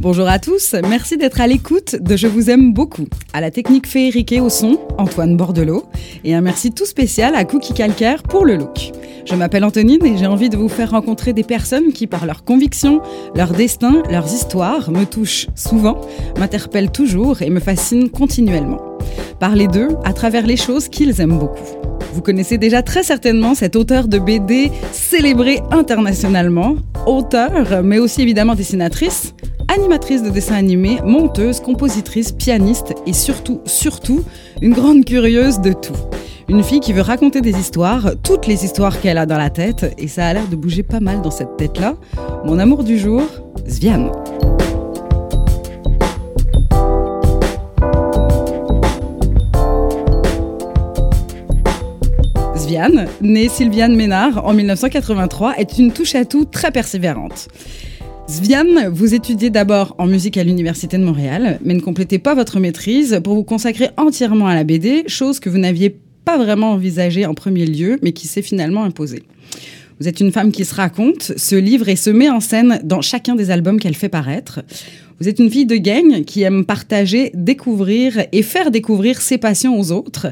Bonjour à tous, merci d'être à l'écoute de Je vous aime beaucoup. À la technique féerique et au son, Antoine Bordelot. Et un merci tout spécial à Cookie Calcaire pour le look. Je m'appelle Antonine et j'ai envie de vous faire rencontrer des personnes qui, par leurs convictions, leur destin, leurs histoires, me touchent souvent, m'interpellent toujours et me fascinent continuellement. Parler d'eux à travers les choses qu'ils aiment beaucoup. Vous connaissez déjà très certainement cet auteur de BD célébré internationalement, auteur, mais aussi évidemment dessinatrice, animatrice de dessin animé, monteuse, compositrice, pianiste et surtout, surtout, une grande curieuse de tout. Une fille qui veut raconter des histoires, toutes les histoires qu'elle a dans la tête, et ça a l'air de bouger pas mal dans cette tête-là. Mon amour du jour, Sviane. Sviane, née Sylviane Ménard en 1983, est une touche-à-tout très persévérante. Sviane, vous étudiez d'abord en musique à l'Université de Montréal, mais ne complétez pas votre maîtrise pour vous consacrer entièrement à la BD, chose que vous n'aviez pas vraiment envisagée en premier lieu, mais qui s'est finalement imposée. Vous êtes une femme qui se raconte, se livre et se met en scène dans chacun des albums qu'elle fait paraître. Vous êtes une fille de gang qui aime partager, découvrir et faire découvrir ses passions aux autres,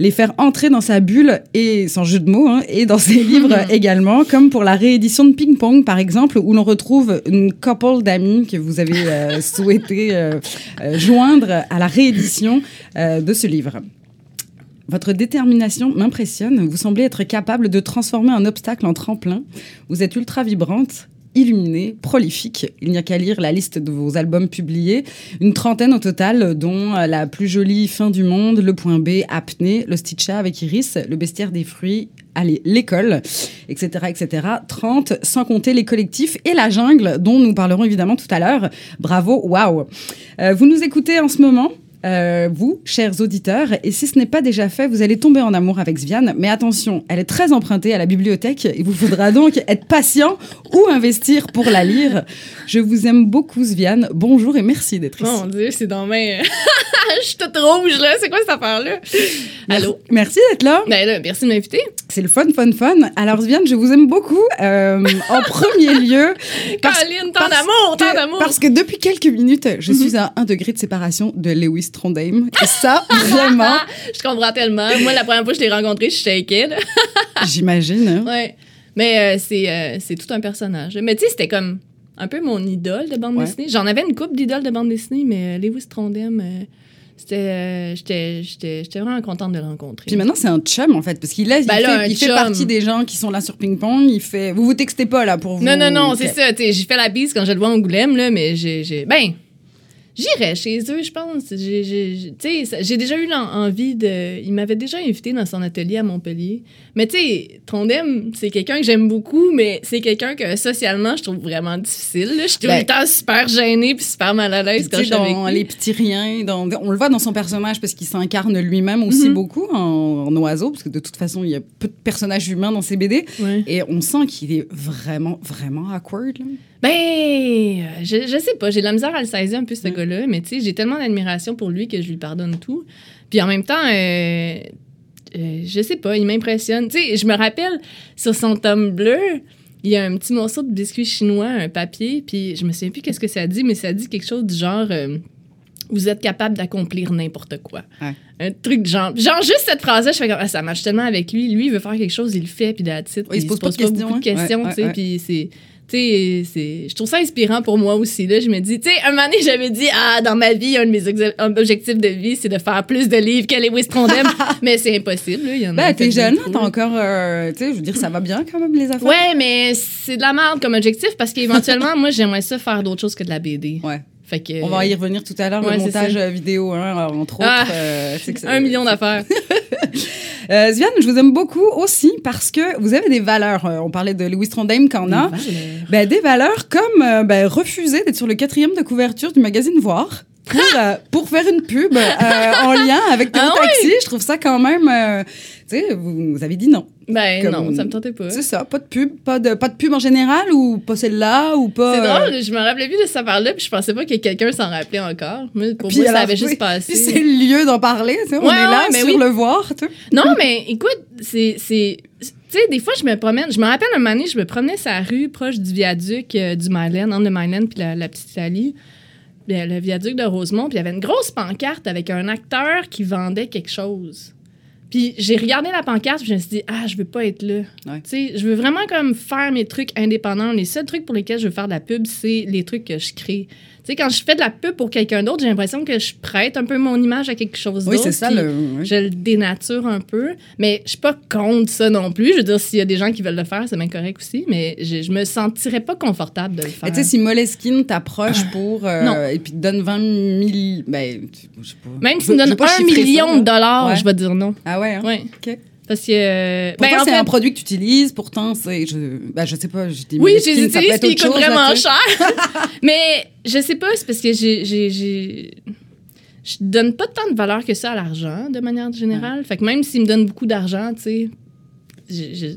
les faire entrer dans sa bulle et sans jeu de mots hein, et dans ses livres également, comme pour la réédition de Ping Pong par exemple, où l'on retrouve une couple d'amis que vous avez euh, souhaité euh, euh, joindre à la réédition euh, de ce livre. Votre détermination m'impressionne. Vous semblez être capable de transformer un obstacle en tremplin. Vous êtes ultra vibrante, illuminée, prolifique. Il n'y a qu'à lire la liste de vos albums publiés. Une trentaine au total, dont La plus jolie fin du monde, Le point B, Apnée, Le Stitcha avec Iris, Le bestiaire des fruits, allez, l'école, etc., etc. 30, sans compter les collectifs et la jungle, dont nous parlerons évidemment tout à l'heure. Bravo, waouh. Euh, vous nous écoutez en ce moment? Euh, vous, chers auditeurs, et si ce n'est pas déjà fait, vous allez tomber en amour avec Sviane. Mais attention, elle est très empruntée à la bibliothèque. Il vous faudra donc être patient ou investir pour la lire. Je vous aime beaucoup, Sviane. Bonjour et merci d'être ici. Mon Dieu, c'est dans mes. Je suis toute rouge, là. C'est quoi cette affaire-là? Allô? Merci d'être là. Ben là, merci de m'inviter. C'est le fun, fun, fun. Alors, Sviane, je vous aime beaucoup. Euh, en premier lieu. parce- Colline, tant d'amour, tant d'amour. Parce que depuis quelques minutes, je suis à un degré de séparation de Lewis Trondheim. Et ça, vraiment, Je comprends tellement. Moi, la première fois que je l'ai rencontré, je shakeais, là. j'imagine. hein. Ouais. Mais euh, c'est euh, c'est tout un personnage. Mais tu sais, c'était comme un peu mon idole de bande Ouais. dessinée. J'en avais une couple d'idoles de bande dessinée, mais euh, Lewis Trondheim, euh, c'était. J'étais j'étais- j'étais vraiment contente de le rencontrer. Puis maintenant, c'est un chum, en fait, parce qu'il est- il Ben fait, là, un il fait partie des gens qui sont là sur Ping Pong. Il fait... Vous vous textez pas, là, pour vous... Non, non, non, c'est ça. J'ai fait la bise quand je le vois en Angoulême, là, mais j'ai. j'ai- Ben, j'irais chez eux, je pense. J'ai- déjà eu envie de. Il m'avait déjà invité dans son atelier à Montpellier. Mais tu sais, Trondheim, c'est quelqu'un que j'aime beaucoup, mais c'est quelqu'un que socialement, je trouve vraiment difficile. là. Je suis tout Ben, le temps super gênée puis super mal à l'aise quand je suis avec dans lui. les petits riens, dans- on le voit dans son personnage parce qu'il s'incarne lui-même aussi Mhm. beaucoup en, en oiseau, parce que de toute façon, il y a peu de personnages humains dans ses BD. Ouais. Et on sent qu'il est vraiment, vraiment awkward. là. Ben, euh, je, je sais pas, j'ai de la misère à le saisir un peu, ce Ouais. gars-là, mais tu sais, j'ai tellement d'admiration pour lui que je lui pardonne tout. Puis en même temps, euh, euh, je sais pas, il m'impressionne. Tu sais, je me rappelle, sur son tome bleu, il y a un petit morceau de biscuit chinois, un papier, puis je me souviens plus qu'est-ce que ça dit, mais ça dit quelque chose du genre... euh, vous êtes capable d'accomplir n'importe quoi. Ouais. Un truc de genre. Genre, juste cette phrase-là, je fais comme, ah, ça marche tellement avec lui. Lui, il veut faire quelque chose, il le fait, puis that's it. Ouais, il se pose pas de questions, beaucoup de hein. questions, Ouais, tu sais, puis c'est. Tu sais, c'est- je trouve ça inspirant pour moi aussi. Là. Je me dis, tu sais, un moment donné, j'avais dit, ah, dans ma vie, un de mes objectifs de vie, c'est de faire plus de livres que Lewis Trondheim. mais c'est impossible. Là. Il y en a Ben, t'es jeune, t'as encore. euh, tu sais, je veux dire, ça va bien quand même, les affaires. Ouais, mais c'est de la merde comme objectif parce qu'éventuellement, moi, j'aimerais ça faire d'autres choses que de la BD. Ouais. Fait que, On va y revenir tout à l'heure, Ouais, le montage euh, vidéo, hein, entre autres. Ah, euh, que c'est- un million d'affaires. Euh, Sviane, je vous aime beaucoup aussi parce que vous avez des valeurs. Euh, on parlait de Louis Trondheim qu'en a. Ben, des valeurs comme euh, ben, refuser d'être sur le quatrième de couverture du magazine Voir pour, euh, pour faire une pub euh, en lien avec Théo Ah? Taxi. Je trouve ça quand même... euh, tu sais, vous, vous avez dit non. Ben Comme- non, ça me tentait pas. C'est ça, pas de pub. Pas de, pas de pub en général ou pas celle-là ou pas... C'est euh, drôle, je me rappelais plus de cette affaire-là, puis je pensais pas que quelqu'un s'en rappelait encore. Moi, pour Puis moi, ça avait oui, juste Puis passé. c'est le lieu d'en parler, tu sais, on est là mais sur oui. le voir. tu. Non, mais écoute, c'est. Tu sais, des fois, je me promène. Je me rappelle un moment donné, je me promenais sur la rue proche du viaduc euh, du Myland, entre le Myland puis la, la petite Italie. le viaduc de Rosemont, puis il y avait une grosse pancarte avec un acteur qui vendait quelque chose. Puis j'ai regardé la pancarte, puis je me suis dit, ah, je veux pas être là. Ouais. Tu sais, je veux vraiment comme faire mes trucs indépendants. Les seuls trucs pour lesquels je veux faire de la pub, c'est les trucs que je crée. Tu sais, quand je fais de la pub pour quelqu'un d'autre, j'ai l'impression que je prête un peu mon image à quelque chose Oui, d'autre. c'est ça. Le... oui. Je le dénature un peu. Mais je suis pas contre ça non plus. Je veux dire, s'il y a des gens qui veulent le faire, c'est bien correct aussi. Mais je, je me sentirais pas confortable de le faire. Tu sais, si Moleskine t'approche pour. euh, Non. Et puis te donne 20 000. Ben, je sais pas. Même s'il me donne un million ça, de dollars, Ouais. je vais dire non. Ah ouais, hein? Ouais. OK. Parce que. euh, ben, en c'est fait- un produit que tu utilises, pourtant, c'est. Je, ben, je sais pas, je dis Oui, Moleskine, j'ai ça peut utilisé, être puis il autre coûte chose, là, vraiment cher. Mais je sais pas, c'est parce que j'ai. Je donne pas tant de valeur que ça à l'argent, de manière générale. Fait que même s'il me donne beaucoup d'argent, tu sais.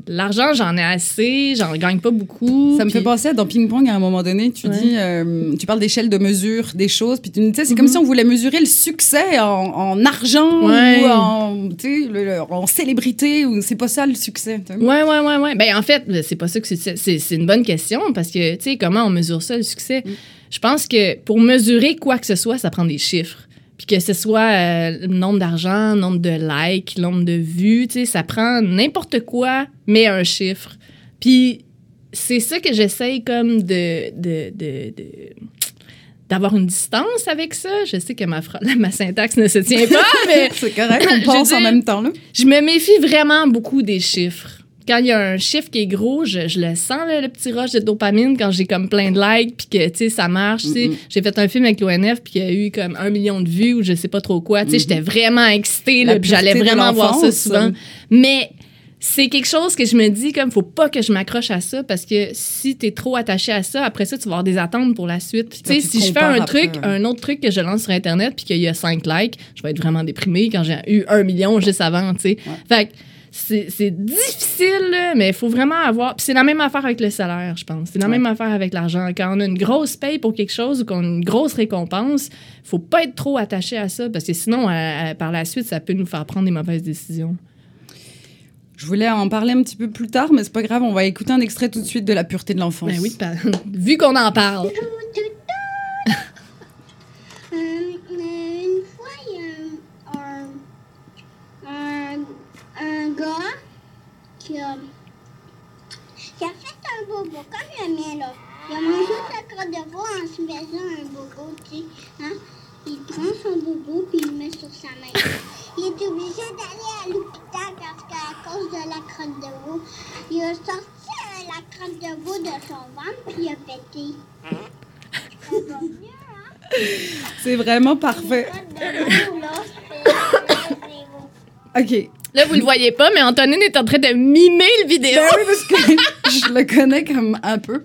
L'argent, j'en ai assez, j'en gagne pas beaucoup. Ça me fait penser à dans Ping Pong à un moment donné, tu Ouais. dis, euh, tu parles d'échelle de mesure des choses, puis tu tu sais, c'est Mhm. comme si on voulait mesurer le succès en, en argent Ouais. ou en, le- le- en célébrité, ou c'est pas ça le succès. tu sais. Ouais, ouais, ouais, ouais. Ben, en fait, c'est pas ça que c'est. C'est c'est une bonne question parce que, tu sais, comment on mesure ça, le succès? Mm. Je pense que pour mesurer quoi que ce soit, ça prend des chiffres. Puis que ce soit euh, le nombre d'argent, le nombre de likes, le nombre de vues, tu sais, ça prend n'importe quoi, mais un chiffre. Puis c'est ça que j'essaye comme de. de, de, de- d'avoir une distance avec ça. Je sais que ma, ma syntaxe ne se tient pas, mais c'est correct, on pense en même temps. Là. je me méfie vraiment beaucoup des chiffres. Quand il y a un chiffre qui est gros, je, je le sens, là, le petit rush de dopamine, quand j'ai comme plein de likes, puis que, tu sais, ça marche. tu. J'ai fait un film avec l'ONF, puis il y a eu comme un million de vues, ou je sais pas trop quoi. Tu sais, j'étais vraiment excitée, là, puis j'allais vraiment voir ça souvent. Mais c'est quelque chose que je me dis, comme, faut pas que je m'accroche à ça, parce que si t'es trop attaché à ça, après ça, tu vas avoir des attentes pour la suite. Tu sais, tu si je fais un après, truc, ouais. un autre truc que je lance sur Internet, puis qu'il y a 5 likes, je vais être vraiment déprimée quand j'ai eu un million juste avant, tu sais. Fait que c'est difficile, là, mais il faut vraiment avoir. Puis c'est la même affaire avec le salaire, je pense. C'est la Ouais. même affaire avec l'argent. Quand on a une grosse paye pour quelque chose ou qu'on a une grosse récompense, faut pas être trop attaché à ça parce que sinon, à- à- par la suite, ça peut nous faire prendre des mauvaises décisions. Je voulais en parler un petit peu plus tard, mais c'est pas grave, on va écouter un extrait tout de suite de La pureté de l'enfance. Ben oui, vu qu'on en parle. Euh, une fois, il y a un, un, un gars qui a fait un bobo comme le mien, là. Il a mangé sa crotte de veau en se faisant un bobo, tu sais. Hein? Il prend son bobo puis il le met sur sa main. Il est obligé d'aller à l'hôpital parce qu'à cause de la crotte de veau, il a sorti euh, la crotte de veau de son ventre puis il a pété. Ça va mieux, hein? C'est vraiment parfait. Ok. Là, vous le voyez pas, mais Antonine est en train de mimer le vidéo. Ben oui, parce que je le connais comme un peu.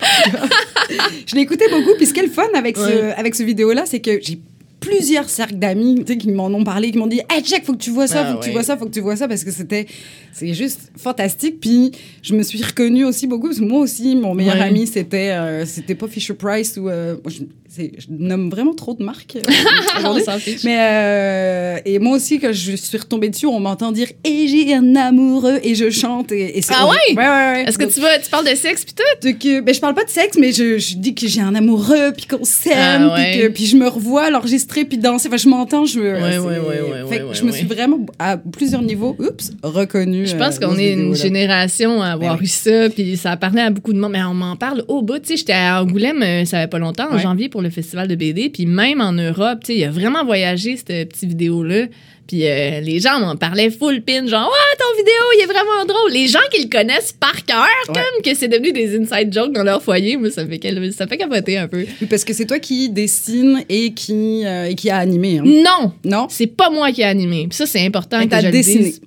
je écouté beaucoup. Puis ce qui est le fun avec ce, Ouais. avec ce vidéo-là, c'est que j'ai plusieurs cercles d'amis tu sais, qui m'en ont parlé, qui m'ont dit Hey, check, faut que tu vois ça, Ah faut que tu vois ça, faut que tu vois ça, parce que c'était. C'est juste fantastique. Puis je me suis reconnue aussi beaucoup, parce que moi aussi, mon meilleur Ouais. ami, c'était euh, c'était pas Fisher Price ou. euh, je, nomme vraiment trop de marques. euh. Mais euh, et moi aussi quand je suis retombée dessus, on m'entend dire et j'ai un amoureux et je chante et, et c'est Ah horrible. ouais? ouais ouais ouais. Est-ce que tu, vas, tu parles de sexe pis tout? Donc, euh, ben, je parle pas de sexe, mais je, je dis que j'ai un amoureux, puis qu'on s'aime, Ah puis que puis je me revois l'enregistrer, puis danser. Enfin, je m'entends, je me. Je me suis vraiment, à plusieurs niveaux, oups, reconnue. Je euh, pense dans qu'on est une génération à avoir Ben eu ça, puis ça a parlé à beaucoup de monde. Mais on m'en parle au bout. Tu sais, j'étais à Angoulême, euh, ça fait pas longtemps, en janvier, pour le festival de BD. Puis même en Europe, tu sais, il a vraiment voyagé, cette petite vidéo-là. Puis euh, les gens m'en parlaient full pin, genre, ouais, ton vidéo, il est vraiment drôle. Les gens qui le connaissent par cœur, Ouais. comme que c'est devenu des inside jokes dans leur foyer, moi, ça me fait, ça me fait capoter un peu. Parce que c'est toi qui dessine et qui, euh, et qui a animé. hein. Non! Non? C'est pas moi qui ai animé. Puis ça, c'est important Mais que t'as je le dessiné. dise.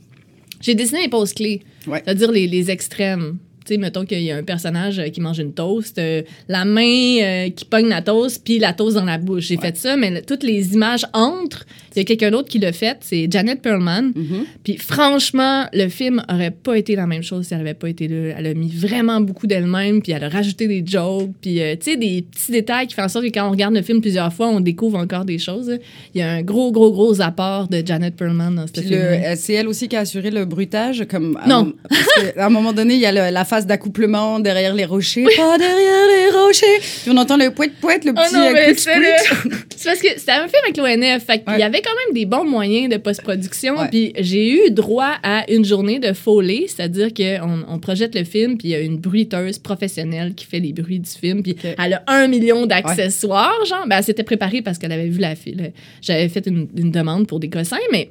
J'ai dessiné les poses clés. Ouais. C'est-à-dire les, les extrêmes. Tu sais, mettons qu'il y a un personnage euh, qui mange une toast, euh, la main euh, qui pogne la toast, puis la toast dans la bouche. J'ai fait ça, mais le- toutes les images entre, il y a quelqu'un d'autre qui l'a fait, c'est Janet Perlman. Mhm. Puis franchement, le film aurait pas été la même chose si elle avait pas été là. Elle a mis vraiment beaucoup d'elle-même, puis elle a rajouté des jokes, puis euh, tu sais, des petits détails qui font en sorte que quand on regarde le film plusieurs fois, on découvre encore des choses. Il y a un gros, gros, gros apport de Janet Perlman dans ce film. c'est elle aussi qui a assuré le bruitage, comme. à Non. un- parce à un moment donné, il y a le- la phase d'accouplement derrière les rochers. Pas derrière les rochers. Puis on entend le poète poète, le Oh petit non, euh, c'est squeak. le- c'est parce que c'était un film avec l'ONF. Fait qu'il Ouais. y avait quand même des bons moyens de post-production. Ouais. Puis j'ai eu droit à une journée de foley, c'est-à-dire qu'on on projette le film, puis il y a une bruiteuse professionnelle qui fait les bruits du film. Puis elle a un million d'accessoires, genre. Ben, elle s'était préparée parce qu'elle avait vu la fille. J'avais fait une, une demande pour des cossins, mais.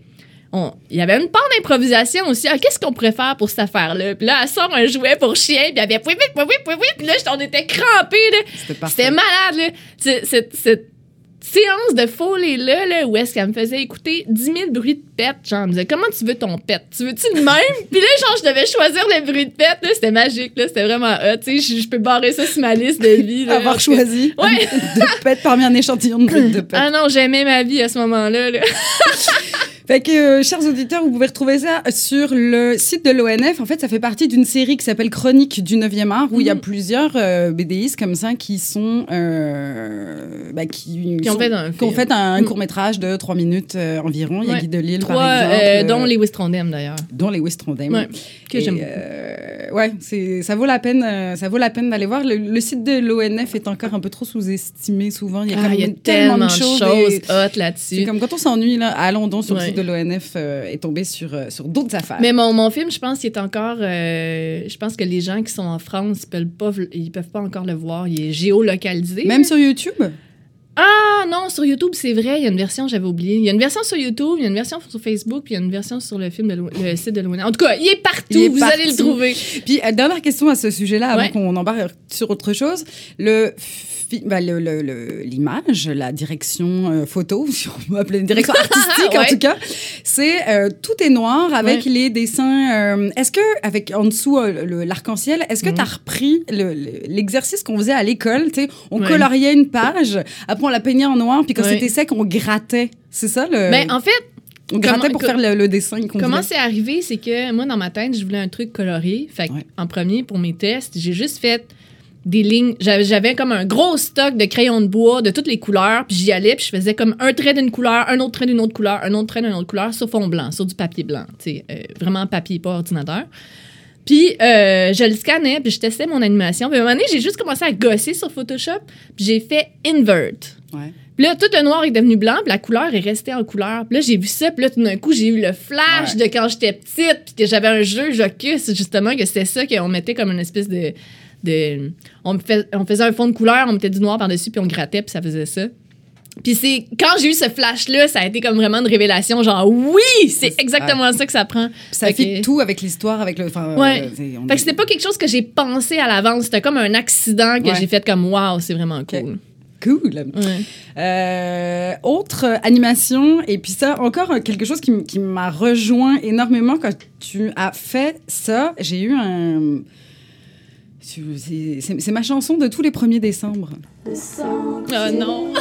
Il y avait une part d'improvisation aussi. Ah, Qu'est-ce qu'on pourrait faire pour cette affaire-là? Puis là, elle sort un jouet pour chien, puis elle avait oui, oui, oui, oui, oui. Puis là, on était crampés, là. C'était malade, là. Cette, cette séance de folie-là, là, où est-ce qu'elle me faisait écouter 10 000 bruits de pet. Genre, elle me disait, comment tu veux ton pet? Tu veux-tu le même? Puis là, genre, je devais choisir le bruit de pet, là. C'était magique, là. C'était vraiment hot. Tu sais, je- peux barrer ça sur ma liste de vie, là. Avoir Parce que- choisi Ouais. de pète parmi un échantillon de bruit de pète. Ah non, j'aimais ma vie à ce moment-là, là. Fait que, euh, chers auditeurs, vous pouvez retrouver ça sur le site de l'ONF. En fait, ça fait partie d'une série qui s'appelle Chronique du 9e art, où il y a Mhm. plusieurs euh, BDistes comme ça qui sont. euh, bah, qui, Qui ont fait un qui ont fait un Mhm. court-métrage de 3 minutes euh, environ. Il y a. Guy Delisle, par exemple. dont les Wistrondem, d'ailleurs. dont les Wistrondem. Ouais, que j'aime ouais, c'est ça vaut la peine. ça vaut la peine d'aller voir. Le, le site de l'ONF est encore un peu trop sous-estimé souvent. Il y a, Ah, y a tellement de choses. choses et- hot C'est là-dessus. comme quand on s'ennuie là, allons donc sur Ouais. le site de l'ONF euh, et tomber sur euh, sur d'autres affaires. Mais mon, mon film, je pense qu'il est encore. euh, je pense que les gens qui sont en France, ils peuvent pas, ils peuvent pas encore le voir. Il est géolocalisé. Même sur YouTube? Ah non, sur YouTube, c'est vrai, il y a une version, j'avais oublié. Il y a une version sur YouTube, il y a une version sur Facebook, puis il y a une version sur le film de le site de l'ONF. En tout cas, il est partout, Il est vous allez le trouver. Puis dernière question à ce sujet-là avant Ouais. qu'on embarque sur autre chose. Le bah, l'image, la direction euh, photo, si on peut appeler une direction artistique en tout cas, c'est euh, tout est noir avec Ouais. les dessins. euh, est-ce que avec en dessous euh, le- l'arc-en-ciel, est-ce que Mhm. tu as repris le- le- l'exercice qu'on faisait à l'école on Ouais. coloriait une page, après on la peignait en noir, puis quand c'était sec, on grattait. C'est ça le. Mais en fait, on grattait comment- pour faire le, le dessin comment c'est arrivé, c'est que moi, dans ma tête, je voulais un truc coloré. Fait que, Ouais. en premier, pour mes tests, j'ai juste fait des lignes. J'avais comme un gros stock de crayons de bois de toutes les couleurs, puis j'y allais, puis je faisais comme un trait d'une couleur, un autre trait d'une autre couleur, un autre trait d'une autre couleur sur fond blanc, sur du papier blanc. Tu sais, euh, vraiment papier, pas ordinateur. Puis euh, je le scannais, puis je testais mon animation. Puis à un moment donné, j'ai juste commencé à gosser sur Photoshop, puis j'ai fait invert. Ouais. Puis là, tout le noir est devenu blanc, puis la couleur est restée en couleur. Puis là, j'ai vu ça, puis là, tout d'un coup, j'ai eu le flash Ouais. de quand j'étais petite, puis que j'avais un jeu Jocus, justement, que c'était ça, qu'on mettait comme une espèce de. De on, fait- on faisait un fond de couleur, on mettait du noir par-dessus, puis on grattait, puis ça faisait ça. Puis c'est quand j'ai eu ce flash-là, ça a été comme vraiment une révélation, genre oui, c'est exactement ça que ça prend. Puis ça Fait fit que- tout avec l'histoire, avec le. enfin, Ouais. euh, on Fait que c'était pas quelque chose que j'ai pensé à l'avance, c'était comme un accident que Ouais. j'ai fait comme waouh, c'est vraiment cool. Cool. Ouais. Euh, autre euh, animation, et puis ça, encore euh, quelque chose qui m'a rejoint énormément quand tu as fait ça. J'ai eu un. C'est ma chanson de tous les 1er décembre. Oh non.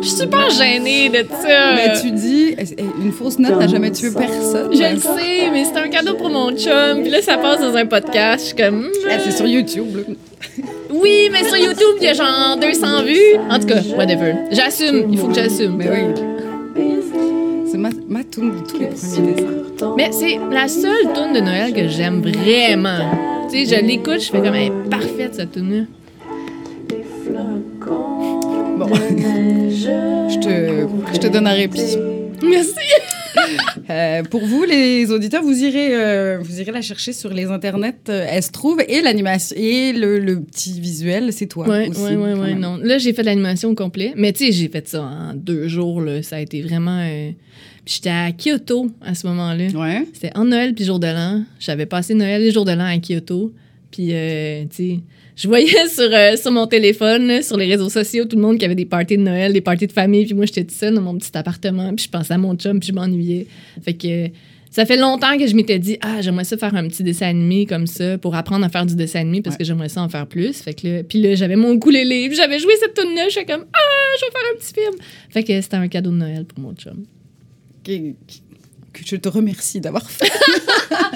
Je suis super gênée de ça. Mais tu dis, eh, une fausse note n'a jamais tué personne. Je le sais, mais c'est un cadeau pour mon chum. Puis là, ça passe dans un podcast. Je suis comme. Eh, c'est sur YouTube. là. Oui, mais sur YouTube, il y a genre 200 vues. En tout cas, whatever. J'assume. Il faut que j'assume. Mais oui. C'est ma, ma tune de tous les 1er décembre. Mais c'est la seule tune de Noël que j'aime vraiment. Tu sais, je l'écoute, je fais comme, elle est parfaite, cette tune Bon. je, te, je te donne un répit. Merci. Euh, pour vous, les auditeurs, vous irez, euh, vous irez la chercher sur les internets. euh, elle se trouve et l'animation et le, le petit visuel, c'est toi Ouais, aussi. ouais, ouais, quand ouais, même. non. Là, j'ai fait l'animation au complet. Mais tu sais, j'ai fait ça en deux jours, là. Ça a été vraiment. J'étais à Kyoto à ce moment-là. Ouais. C'était en Noël puis jour de l'an. J'avais passé Noël et jour de l'an à Kyoto. Puis, euh, tu sais, je voyais sur, euh, sur mon téléphone, là, sur les réseaux sociaux, tout le monde qui avait des parties de Noël, des parties de famille. Puis moi, j'étais toute seule dans mon petit appartement. Puis je pensais à mon chum, puis je m'ennuyais. Fait que ça fait longtemps que je m'étais dit, ah, j'aimerais ça faire un petit dessin animé comme ça pour apprendre à faire du dessin animé parce Ouais. que j'aimerais ça en faire plus. Fait que là, puis là, j'avais mon ukulélé, puis j'avais joué cette tune là Je suis comme, ah, je vais faire un petit film. Fait que c'était un cadeau de Noël pour mon chum. Que, je te remercie d'avoir fait.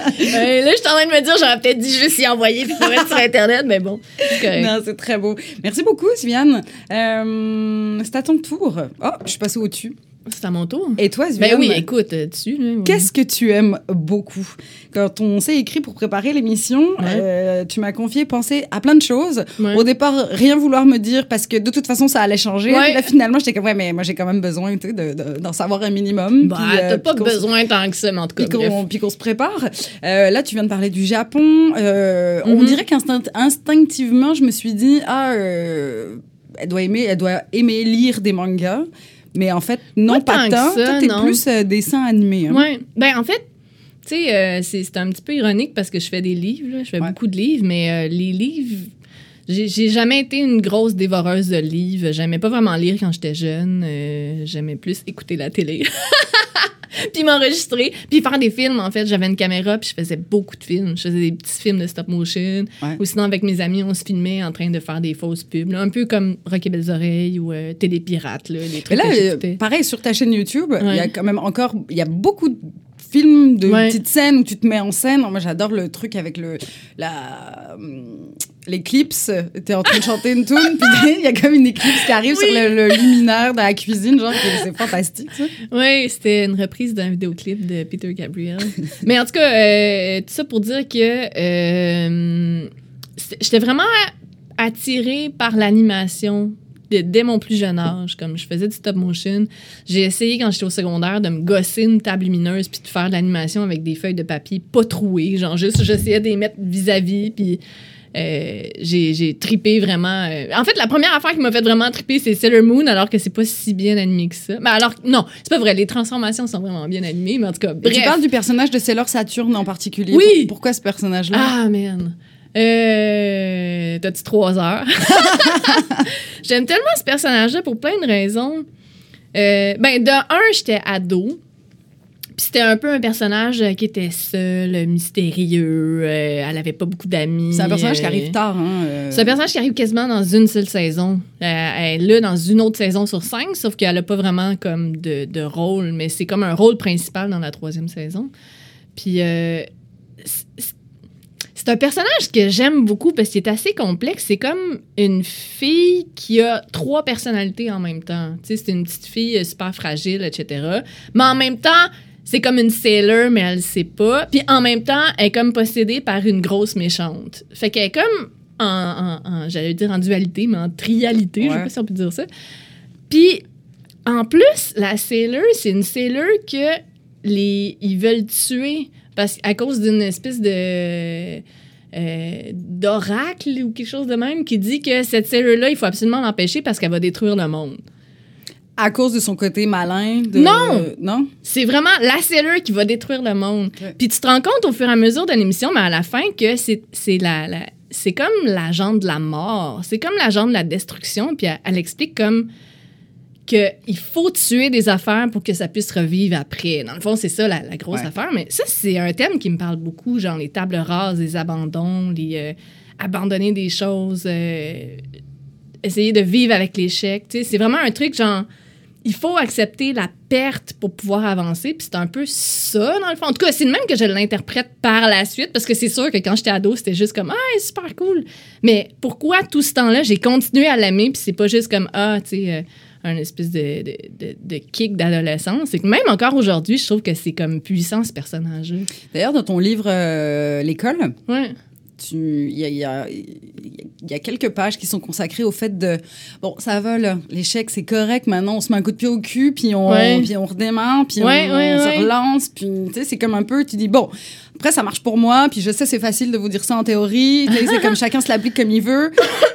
Là, je suis en train de me dire, j'aurais peut-être dit juste y envoyer puis pour mettre sur Internet, mais bon, non, c'est très beau. Merci beaucoup, Sylviane. Euh, c'est à ton tour. Oh, je suis passée au-dessus. C'est à mon tour. Et toi, Ben Sviane, oui, écoute, euh, dessus. là, oui. Qu'est-ce que tu aimes beaucoup? Quand on s'est écrit pour préparer l'émission, Ouais. euh, tu m'as confié penser à plein de choses. Ouais. Au départ, rien vouloir me dire parce que de toute façon, ça allait changer. Ouais. Puis là, finalement, j'étais comme, ouais, mais moi, j'ai quand même besoin tu sais, de- de- d'en savoir un minimum. Bah, puis, euh, t'as pas puis qu'on se- besoin tant que ça, mais en tout cas, Puis bref. qu'on, puis qu'on se prépare. Euh, là, tu viens de parler du Japon. Euh, On Mhm. dirait qu'instinctivement, je me suis dit, ah, euh, elle, doit aimer, elle doit aimer lire des mangas. Mais en fait, non, Pas pas, tant que ça, Toi, t'es non. plus euh, dessin animé. Hein. Ouais. Ben, en fait, tu sais, euh, c'est un petit peu ironique parce que je fais des livres, là. je fais Ouais. beaucoup de livres, mais euh, les livres, j'ai j'ai jamais été une grosse dévoreuse de livres. J'aimais pas vraiment lire quand j'étais jeune. Euh, J'aimais plus écouter la télé. puis m'enregistrer, puis faire des films. En fait, j'avais une caméra, puis je faisais beaucoup de films. Je faisais des petits films de stop motion. Ouais. Ou sinon, avec mes amis, on se filmait en train de faire des fausses pubs. là. un peu comme Rock et Belles Oreilles ou euh, Télépirate, là, les Mais trucs là, que euh, pareil, sur ta chaîne YouTube, il y a quand même encore, il y a beaucoup de films, de Ouais. petites scènes où tu te mets en scène. Moi, j'adore le truc avec le, la, hum, l'éclipse. T'es en train de chanter une tune, puis il y a comme une éclipse qui arrive Oui. sur le, le luminaire de la cuisine, genre, c'est fantastique, ça. Oui, c'était une reprise d'un vidéoclip de Peter Gabriel. Mais en tout cas, euh, tout ça pour dire que euh, j'étais vraiment attirée par l'animation dès mon plus jeune âge. Comme je faisais du stop motion, j'ai essayé quand j'étais au secondaire de me gosser une table lumineuse puis de faire de l'animation avec des feuilles de papier pas trouées. Genre juste, j'essayais de les mettre vis-à-vis puis... euh, j'ai tripé vraiment. euh, En fait, la première affaire qui m'a fait vraiment triper, c'est Sailor Moon, alors que c'est pas si bien animé que ça. Mais alors, non, c'est pas vrai. Les transformations sont vraiment bien animées, mais en tout cas, bref. Tu parles du personnage de Sailor Saturne en particulier. Oui. Pour- Pourquoi ce personnage-là? Ah, man. Euh, T'as-tu trois heures? J'aime tellement ce personnage-là pour plein de raisons. Euh, ben, de un, j'étais ado. Puis c'était un peu un personnage euh, qui était seul, mystérieux. euh, elle avait pas beaucoup d'amis. C'est un personnage qui arrive tard. Hein. C'est un personnage qui arrive quasiment dans une seule saison. Elle est là dans une autre saison sur cinq, sauf qu'elle a pas vraiment comme de, de rôle, mais c'est comme un rôle principal dans la troisième saison. Puis euh, c'est un personnage que j'aime beaucoup parce qu'il est assez complexe. C'est comme une fille qui a trois personnalités en même temps. Tu sais, c'est une petite fille super fragile, etc. Mais en même temps, c'est comme une sailor, mais elle le sait pas. Puis en même temps, elle est comme possédée par une grosse méchante. Fait qu'elle est comme en, en- en- j'allais dire en dualité, mais en trialité, je sais Ouais. pas si on peut dire ça. Puis en plus, la sailor, c'est une sailor que les ils veulent tuer parce à cause d'une espèce de euh, d'oracle ou quelque chose de même qui dit que cette sailor là, il faut absolument l'empêcher parce qu'elle va détruire le monde. À cause de son côté malin. De... Non! Non? C'est vraiment la sailor qui va détruire le monde. Puis tu te rends compte au fur et à mesure de l'émission, mais à la fin, que c'est la, la- c'est comme l'agent de la mort. C'est comme l'agent de la destruction. Puis elle, elle explique comme qu'il faut tuer des affaires pour que ça puisse revivre après. Dans le fond, c'est ça la, la grosse Ouais. affaire. Mais ça, c'est un thème qui me parle beaucoup, genre les tables rases, les abandons, les euh, abandonner des choses, euh, essayer de vivre avec l'échec. C'est vraiment un truc genre il faut accepter la perte pour pouvoir avancer. Puis c'est un peu ça, dans le fond. En tout cas, c'est le même que je l'interprète par la suite, parce que c'est sûr que quand j'étais ado, c'était juste comme Ah, super cool. Mais pourquoi tout ce temps-là, j'ai continué à l'aimer, puis c'est pas juste comme Ah, tu sais, euh, un espèce de, de, de- de kick d'adolescence. C'est que même encore aujourd'hui, je trouve que c'est comme puissant, ce personnage-là. D'ailleurs, dans ton livre euh, L'école, Ouais. Tu- il y a, y y quelques pages qui sont consacrées au fait de bon ça va là l'échec c'est correct maintenant on se met un coup de pied au cul puis on Ouais. puis on redémarre puis Ouais, on, ouais, on ouais. se relance puis tu sais c'est comme un peu tu dis bon après ça marche pour moi puis je sais c'est facile de vous dire ça en théorie tu c'est comme chacun se l'applique comme il veut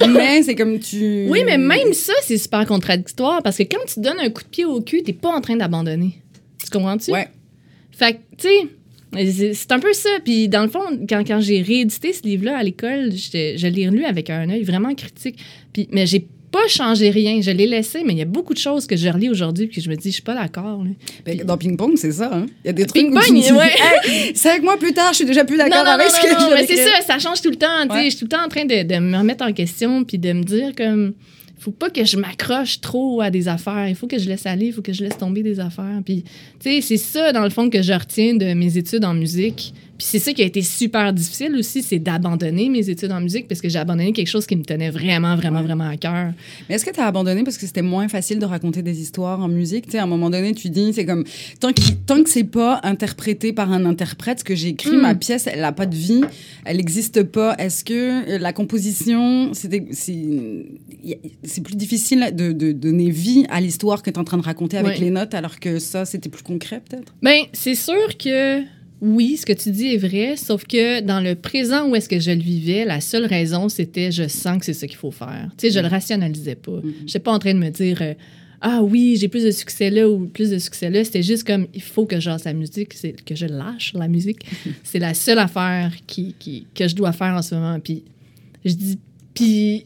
mais c'est comme tu Oui, mais même ça, c'est super contradictoire, parce que quand tu donnes un coup de pied au cul, t'es pas en train d'abandonner. Tu comprends-tu? ouais Fait que, tu sais, c'est- un peu ça. Puis, dans le fond, quand, quand j'ai réédité ce livre-là à l'école, je l'ai relu avec un œil vraiment critique. Puis, mais j'ai pas changé rien. Je l'ai laissé, mais il y a beaucoup de choses que je relis aujourd'hui puis que je me dis, je suis pas d'accord. Ben, dans ping pong c'est ça hein. il y a des trucs dis, ouais. Hey, cinq mois plus tard je suis déjà plus d'accord avec non, ce que non, je mais c'est ça, ça change tout le temps. Ouais. Je suis tout le temps en train de, de me remettre en question puis de me dire comme faut pas que je m'accroche trop à des affaires. Il faut que je laisse aller, il faut que je laisse tomber des affaires. Puis, c'est ça, dans le fond, que je retiens de mes études en musique. Puis c'est ça qui a été super difficile aussi, c'est d'abandonner mes études en musique parce que j'ai abandonné quelque chose qui me tenait vraiment, vraiment, vraiment à cœur. Mais est-ce que tu as abandonné parce que c'était moins facile de raconter des histoires en musique? Tu sais, à un moment donné, tu dis, c'est comme, tant, que tant que c'est pas interprété par un interprète, ce que j'ai écrit, ma pièce, elle n'a pas de vie, elle n'existe pas. Est-ce que euh, la composition, c'est plus difficile de, de, donner vie à l'histoire que tu es en train de raconter avec les notes alors que ça, c'était plus concret peut-être? Ben, c'est sûr que oui, ce que tu dis est vrai, sauf que dans le présent où est-ce que je le vivais, la seule raison, c'était je sens que c'est ça qu'il faut faire. Tu sais, je le rationalisais pas. Mm-hmm. Je n'étais pas en train de me dire euh, ah oui, j'ai plus de succès là ou plus de succès là. C'était juste comme il faut que je lâche la musique, c'est que je lâche la musique. c'est la seule affaire qui, qui, que je dois faire en ce moment. Puis je dis puis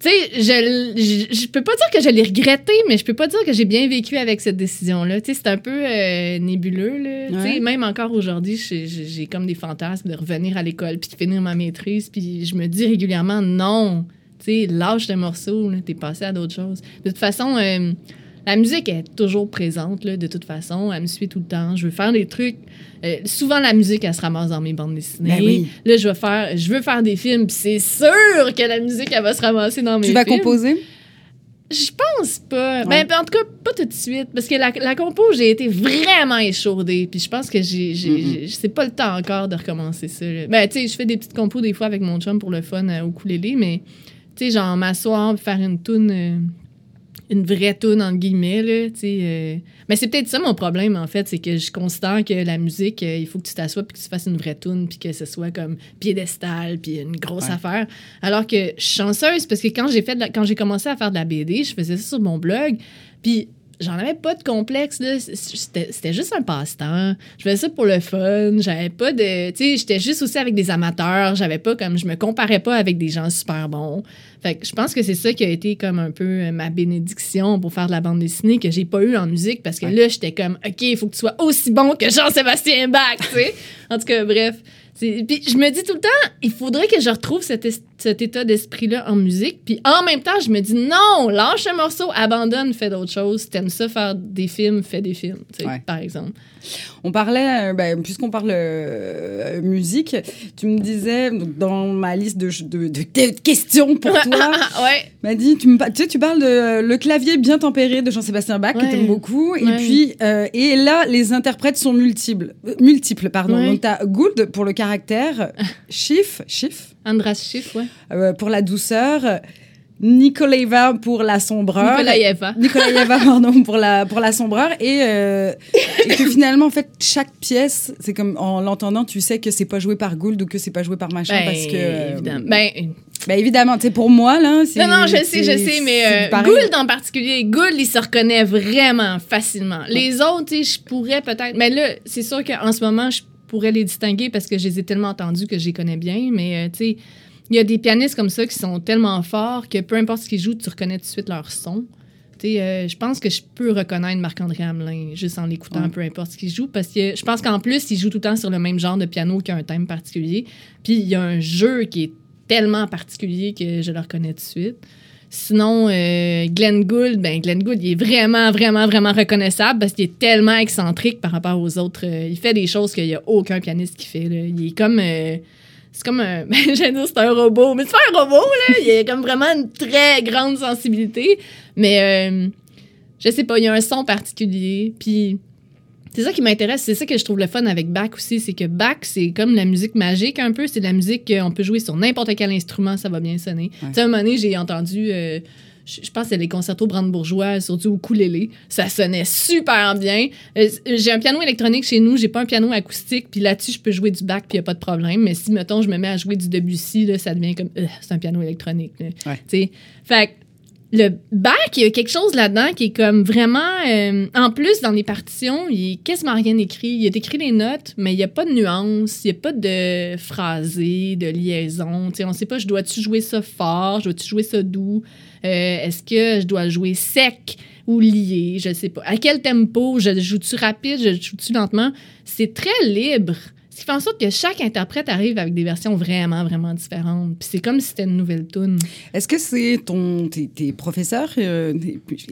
tu sais, je, je, peux pas dire que je l'ai regretté, mais je peux pas dire que j'ai bien vécu avec cette décision-là. Tu sais, c'est un peu euh, nébuleux, là. Tu sais, même encore aujourd'hui, j'ai comme des fantasmes de revenir à l'école puis de finir ma maîtrise, puis je me dis régulièrement non. Tu sais, lâche le morceau, t'es passé à d'autres choses. De toute façon, euh, la musique est toujours présente, là, de toute façon. Elle me suit tout le temps. Je veux faire des trucs. Euh, souvent, la musique, elle se ramasse dans mes bandes dessinées. Ben là, je veux faire, je veux faire des films, puis c'est sûr que la musique, elle va se ramasser dans mes films. Tu vas composer? Je pense pas. Ben, en tout cas, pas tout de suite. Parce que la, la compo, j'ai été vraiment échaudée. Puis je pense que j'ai. C'est pas le temps encore de recommencer ça. Ben, tu sais, je fais des petites compos des fois avec mon chum pour le fun euh, au ukulélé, mais, tu sais, genre m'asseoir, faire une toune. Euh, une vraie tune entre guillemets là, euh. mais c'est peut-être ça mon problème en fait, c'est que je considère que la musique, euh, il faut que tu t'assoies puis que tu fasses une vraie tune puis que ce soit comme piédestal puis une grosse affaire. Alors que je suis chanceuse parce que quand j'ai fait quand j'ai commencé à faire de la BD, je faisais ça sur mon blog, puis j'en avais pas de complexe là. C'était juste un passe-temps. Je faisais ça pour le fun. J'avais pas de tu sais j'étais juste aussi avec des amateurs. J'avais pas comme je me comparais pas avec des gens super bons. Fait que je pense que c'est ça qui a été comme un peu euh, ma bénédiction pour faire de la bande dessinée que j'ai pas eu en musique parce que là j'étais comme OK il faut que tu sois aussi bon que Jean-Sébastien Bach tu sais. En tout cas bref puis je me dis tout le temps, il faudrait que je retrouve cet, cet état d'esprit-là en musique. Puis en même temps, je me dis non, lâche un morceau, abandonne, fais d'autres choses. T'aimes ça faire des films, fais des films, par exemple. On parlait, euh, ben, puisqu'on parle euh, musique, tu me disais dans ma liste de, de, questions pour toi, ouais. m'a dit, tu, me, tu, sais, tu parles de euh, le clavier bien tempéré de Jean-Sébastien Bach, que tu aimes beaucoup, et puis, et là, les interprètes sont multiples, multiples pardon. Donc, tu as Gould pour le caractère, Schiff, Schiff. Andras Schiff, ouais. pour la douceur. Nikolaeva pour la sombreur. Nikolaeva. Nikolaeva, pardon, pour la, pour la sombreur. Et, euh, et, que finalement, en fait, chaque pièce, c'est comme en l'entendant, tu sais que c'est pas joué par Gould ou que c'est pas joué par machin ben, parce que. Euh, évidemment. Ben, ben évidemment, tu sais, pour moi, là. Non, non, je sais, je sais, mais euh, Gould en particulier, Gould, il se reconnaît vraiment facilement. Les autres, tu sais, je pourrais peut-être. Mais là, c'est sûr qu'en ce moment, je pourrais les distinguer parce que je les ai tellement entendus que je les connais bien, mais tu sais il y a des pianistes comme ça qui sont tellement forts que peu importe ce qu'ils jouent, tu reconnais tout de suite leur son. Euh, je pense que je peux reconnaître Marc-André Hamelin juste en l'écoutant, peu importe ce qu'il joue, parce que je pense qu'en plus, il joue tout le temps sur le même genre de piano qui a un thème particulier. Puis il y a un jeu qui est tellement particulier que je le reconnais tout de suite. Sinon, euh, Glenn Gould, ben Glenn Gould, il est vraiment, vraiment, vraiment reconnaissable parce qu'il est tellement excentrique par rapport aux autres. Euh, il fait des choses qu'il n'y a aucun pianiste qui fait. Il est comme c'est comme un. J'allais dire c'est un robot, mais c'est pas un robot, là. Il a comme vraiment une très grande sensibilité. Mais euh, je sais pas, il y a un son particulier. Puis c'est ça qui m'intéresse, c'est ça que je trouve le fun avec Bach aussi, c'est que Bach, c'est comme la musique magique un peu. C'est de la musique qu'on peut jouer sur n'importe quel instrument, ça va bien sonner. Tu sais, un moment donné, j'ai entendu. Euh, je pense que c'est les concertos brandebourgeois, surtout au ukulélé. Ça sonnait super bien. Euh, j'ai un piano électronique chez nous, j'ai pas un piano acoustique, puis là-dessus, je peux jouer du bac, puis il a pas de problème. Mais si, mettons, je me mets à jouer du Debussy, là, ça devient comme, euh, c'est un piano électronique. Ouais. Fait le bac, il y a quelque chose là-dedans qui est comme vraiment. Euh, en plus, dans les partitions, il est quasiment rien écrit. Il est écrit les notes, mais il n'y a pas de nuance, il n'y a pas de phrasé, de liaison. on ne sait pas, je dois-tu jouer ça fort, je dois-tu jouer ça doux? Euh, est-ce que je dois jouer sec ou lié? Je sais pas. À quel tempo? Je joue-tu rapide? Je joue-tu lentement? C'est très libre. Ce qui fait en sorte que chaque interprète arrive avec des versions vraiment, vraiment différentes. Puis c'est comme si c'était une nouvelle tune. Est-ce que c'est ton, tes, tes professeurs euh,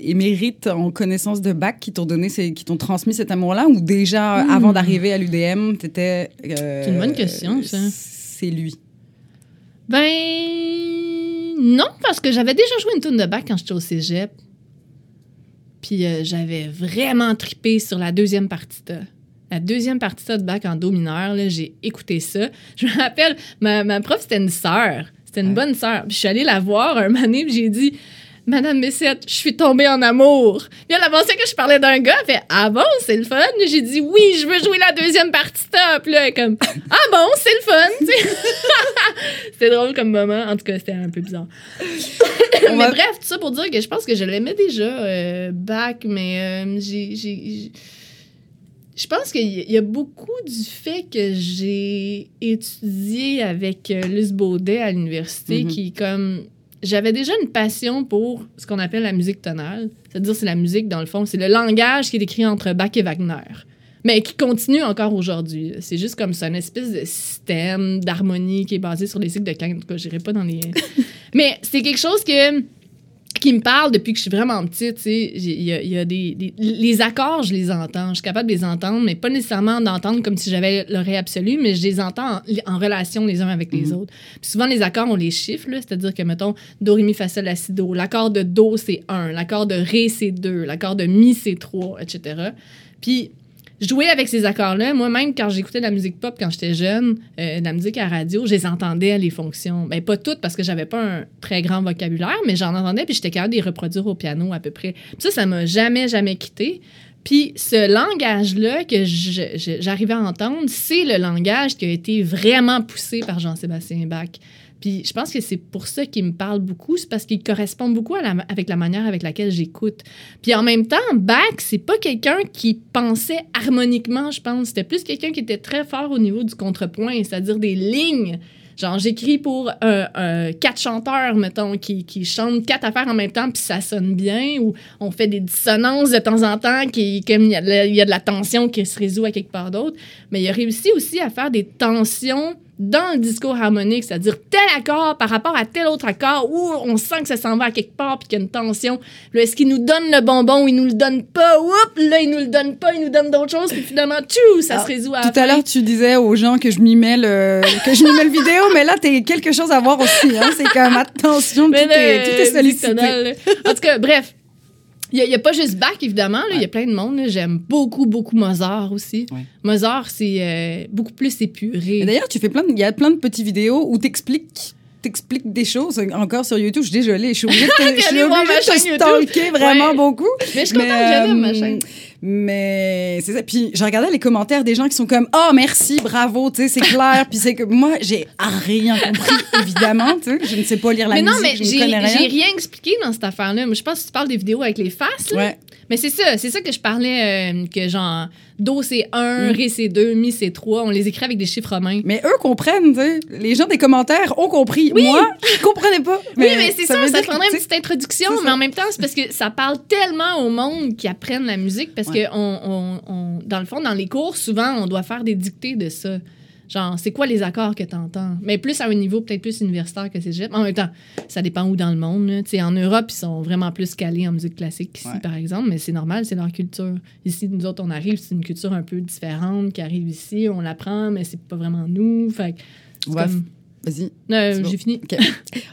émérites en connaissance de bac qui t'ont donné, ces- qui t'ont transmis cet amour-là? Ou déjà Hmm. avant d'arriver à l'UDM, t'étais. euh, C'est une bonne question, ça. C'est lui? Ben. Non, parce que j'avais déjà joué une tune de bac quand j'étais au cégep. Puis euh, j'avais vraiment tripé sur la deuxième partie de. La deuxième partie de bac en do mineur, j'ai écouté ça. Je me rappelle, ma, ma prof, c'était une sœur. C'était une Ouais. bonne sœur. Puis je suis allée la voir un moment puis j'ai dit Madame Bessette, je suis tombée en amour. Puis elle a pensé que je parlais d'un gars. Elle fait Ah bon, c'est le fun? J'ai dit Oui, je veux jouer la deuxième partie top. Là, elle est comme Ah bon, c'est le fun. c'était drôle comme moment. En tout cas, c'était un peu bizarre. Mais va- bref, tout ça pour dire que je pense que je l'aimais déjà, euh, bac, mais euh, j'ai. Je pense qu'il y a- il y a beaucoup du fait que j'ai étudié avec euh, Luce Baudet à l'université Mhm. qui, comme. J'avais déjà une passion pour ce qu'on appelle la musique tonale. C'est-à-dire, c'est la musique, dans le fond, c'est le langage qui est écrit entre Bach et Wagner. Mais qui continue encore aujourd'hui. C'est juste comme ça, une espèce de système d'harmonie qui est basé sur les cycles de Kant. En tout cas, j'irai pas dans les. Mais c'est quelque chose que qui me parle depuis que je suis vraiment petite. tu sais. Il y a, il y a des, des- Les accords, je les entends. Je suis capable de les entendre, mais pas nécessairement d'entendre comme si j'avais l'oreille absolue, mais je les entends en, en relation les uns avec les Mhm. autres. Puis souvent, les accords, on les chiffre, là. c'est-à-dire que, mettons, Do, Ré, Mi, Fa, Sol, La, Si, Do. L'accord de Do, c'est 1. L'accord de Ré, c'est 2. L'accord de Mi, c'est 3, etc. Puis jouer avec ces accords-là, moi-même, quand j'écoutais de la musique pop quand j'étais jeune, euh, de la musique à radio, je les entendais, les fonctions. Ben, pas toutes, parce que j'avais pas un très grand vocabulaire, mais j'en entendais, puis j'étais capable de les reproduire au piano à peu près. Puis ça, ça m'a jamais, jamais quitté. Puis ce langage-là que j'arrivais à entendre, c'est le langage qui a été vraiment poussé par Jean-Sébastien Bach. Puis je pense que c'est pour ça qu'il me parle beaucoup, c'est parce qu'il correspond beaucoup avec la manière avec laquelle j'écoute. Puis en même temps, Bach, c'est pas quelqu'un qui pensait harmoniquement, je pense. C'était plus quelqu'un qui était très fort au niveau du contrepoint, c'est-à-dire des lignes. Genre, j'écris pour euh, euh, quatre chanteurs, mettons, qui, chantent quatre affaires en même temps, puis ça sonne bien, ou on fait des dissonances de temps en temps, qui, comme il y, y a de la tension qui se résout à quelque part d'autre. Mais il a réussi aussi à faire des tensions dans le discours harmonique, c'est-à-dire tel accord par rapport à tel autre accord où on sent que ça s'en va à quelque part puis qu'il y a une tension. Là, est-ce qu'il nous donne le bonbon ou il nous le donne pas? Oups, là, il nous le donne pas, il nous donne d'autres choses, puis finalement, tchou, ça Alors, se résout à Tout à l'heure, tu disais aux gens que je mimais le, que je mimais le vidéo, mais là, t'as quelque chose à voir aussi. Hein? C'est comme attention, tout, Mais est, tout est euh, sollicité. En tout cas, bref. Il n'y a, pas juste Bach, évidemment. Il y a plein de monde. J'aime beaucoup, beaucoup Mozart aussi. Ouais. Mozart, c'est euh, beaucoup plus épuré. D'ailleurs, tu fais plein de, il y a plein de petites vidéos où t'expliques t'expliques des choses encore sur YouTube. Je suis désolée, je suis obligée de te, je suis obligée de stalker vraiment Ouais. beaucoup. Mais je suis contente que j'aime ma chaîne. Mais c'est ça. Puis je regardais les commentaires des gens qui sont comme Oh, merci, bravo, tu sais, c'est clair. Puis c'est que moi, j'ai rien compris, évidemment. Tu sais, je ne sais pas lire la mais non, musique, mais je ne j'ai rien. expliqué dans cette affaire-là. Moi, je pense que tu parles des vidéos avec les faces. là. Ouais. Mais c'est ça, c'est ça que je parlais, euh, que genre, Do c'est 1, Mm. Ré c'est 2, Mi c'est 3. On les écrit avec des chiffres romains. Mais eux comprennent, tu sais. Les gens des commentaires ont compris. Moi, je comprenais pas. oui, mais c'est ça, ça dire prendrait une petite introduction, ça. mais en même temps, c'est parce que ça parle tellement au monde qui apprennent la musique, parce Ouais. que on, on- on- dans le fond, dans les cours, souvent, on doit faire des dictées de ça. Genre, c'est quoi les accords que tu entends? Mais plus à un niveau peut-être plus universitaire que cégep. En même temps, ça dépend où dans le monde. là. En Europe, ils sont vraiment plus calés en musique classique qu'ici, Ouais. par exemple, mais c'est normal, c'est leur culture. Ici, nous autres, on arrive, c'est une culture un peu différente qui arrive ici, on l'apprend, mais c'est pas vraiment nous. Fait comme- Vas-y. Euh, bon. J'ai fini.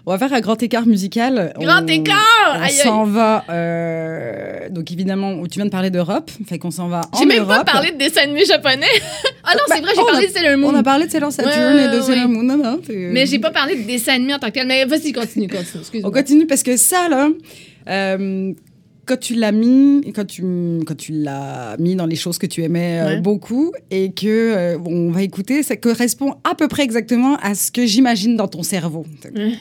On va faire un grand écart musical. Grand On- écart! On s'en va. euh, donc, évidemment, tu viens de parler d'Europe. Fait qu'on s'en va en J'ai même Europe. pas parlé de dessin animé japonais. ah non, Bah, c'est vrai, j'ai on a- parlé de Sailor Moon. On a parlé de Sailor Saturn Ouais, et de ouais, Sailor. Moon. Non, non, c'est- Mais j'ai pas parlé de dessin animé en tant que tel. Mais vas-y, continue, continue. On continue parce que ça, là, euh, quand tu l'as mis, quand tu, quand tu l'as mis dans les choses que tu aimais euh, beaucoup et que euh, on va écouter, ça correspond à peu près exactement à ce que j'imagine dans ton cerveau. Ouais.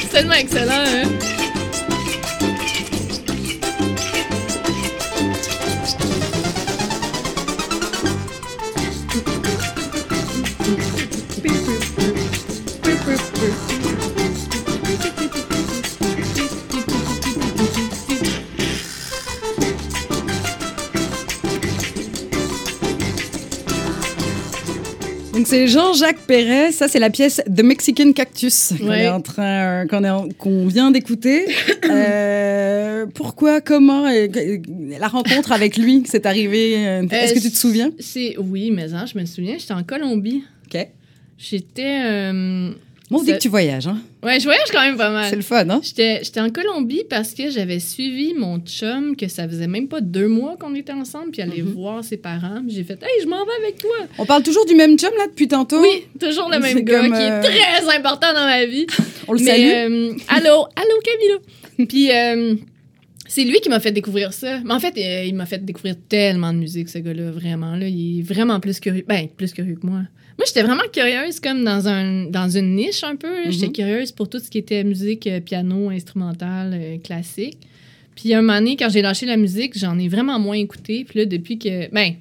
C'est tellement excellent, hein? Donc c'est Jean-Jacques Perret, ça c'est la pièce The Mexican Cactus qu'on Ouais. est en train, euh, qu'on est en- qu'on vient d'écouter. Euh, pourquoi, comment, euh, la rencontre avec lui, c'est arrivé Est-ce que tu te souviens? C'est oui, mais hein, je me souviens, j'étais en Colombie. Ok. J'étais Bon, on dit que tu voyages, hein Ouais, je voyage quand même pas mal. C'est le fun, hein J'étais en Colombie parce que j'avais suivi mon chum, que ça faisait même pas deux mois qu'on était ensemble, puis aller Mhm. voir ses parents. Puis J'ai fait Hey, je m'en vais avec toi. On parle toujours du même chum là depuis tantôt? Oui, toujours le même gars comme, qui euh, est très important dans ma vie. On le Mais, salue. euh, allô, allô Camilo. Puis euh, c'est lui qui m'a fait découvrir ça. Mais en fait, euh, il m'a fait découvrir tellement de musique, ce gars-là, vraiment. Là, il est vraiment plus curieux. Ben, plus curieux que moi. Moi, j'étais vraiment curieuse, comme dans, un, dans une niche un peu. là. J'étais Mhm. curieuse pour tout ce qui était musique, euh, piano, instrumental, euh, classique. Puis un moment donné, quand j'ai lâché la musique, j'en ai vraiment moins écouté. Puis là, depuis que. Ben,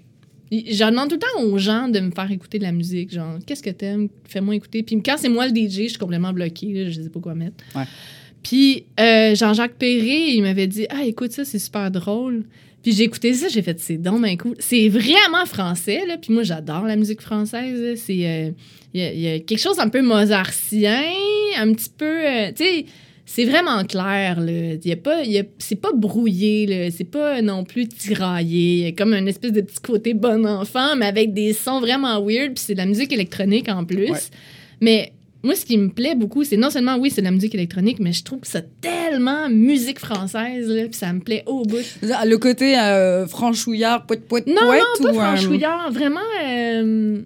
j'en demande tout le temps aux gens de me faire écouter de la musique. Genre, qu'est-ce que t'aimes? Fais-moi écouter. Puis quand c'est moi le DJ, je suis complètement bloquée. là, je sais pas quoi mettre. Ouais. Puis euh, Jean-Jacques Perret, il m'avait dit Ah, écoute ça, c'est super drôle. Puis j'ai écouté ça, j'ai fait c'est donc ben cool. C'est vraiment français, là. Puis moi, j'adore la musique française. C'est. euh, y, a- il y a quelque chose un peu mozartien, un petit peu. euh, tu sais, c'est vraiment clair, là. Y a pas, y a- c'est pas brouillé, là. C'est pas non plus tiraillé. Il y a comme un espèce de petit côté bon enfant, mais avec des sons vraiment weird. Puis c'est de la musique électronique en plus. Ouais. Mais moi, ce qui me plaît beaucoup, c'est non seulement, oui, c'est de la musique électronique, mais je trouve que c'est tellement musique française, là. Puis ça me plaît au bout. Le côté euh, franchouillard, poète, poète, Non, poète non, pas ou, euh, franchouillard. Vraiment, euh,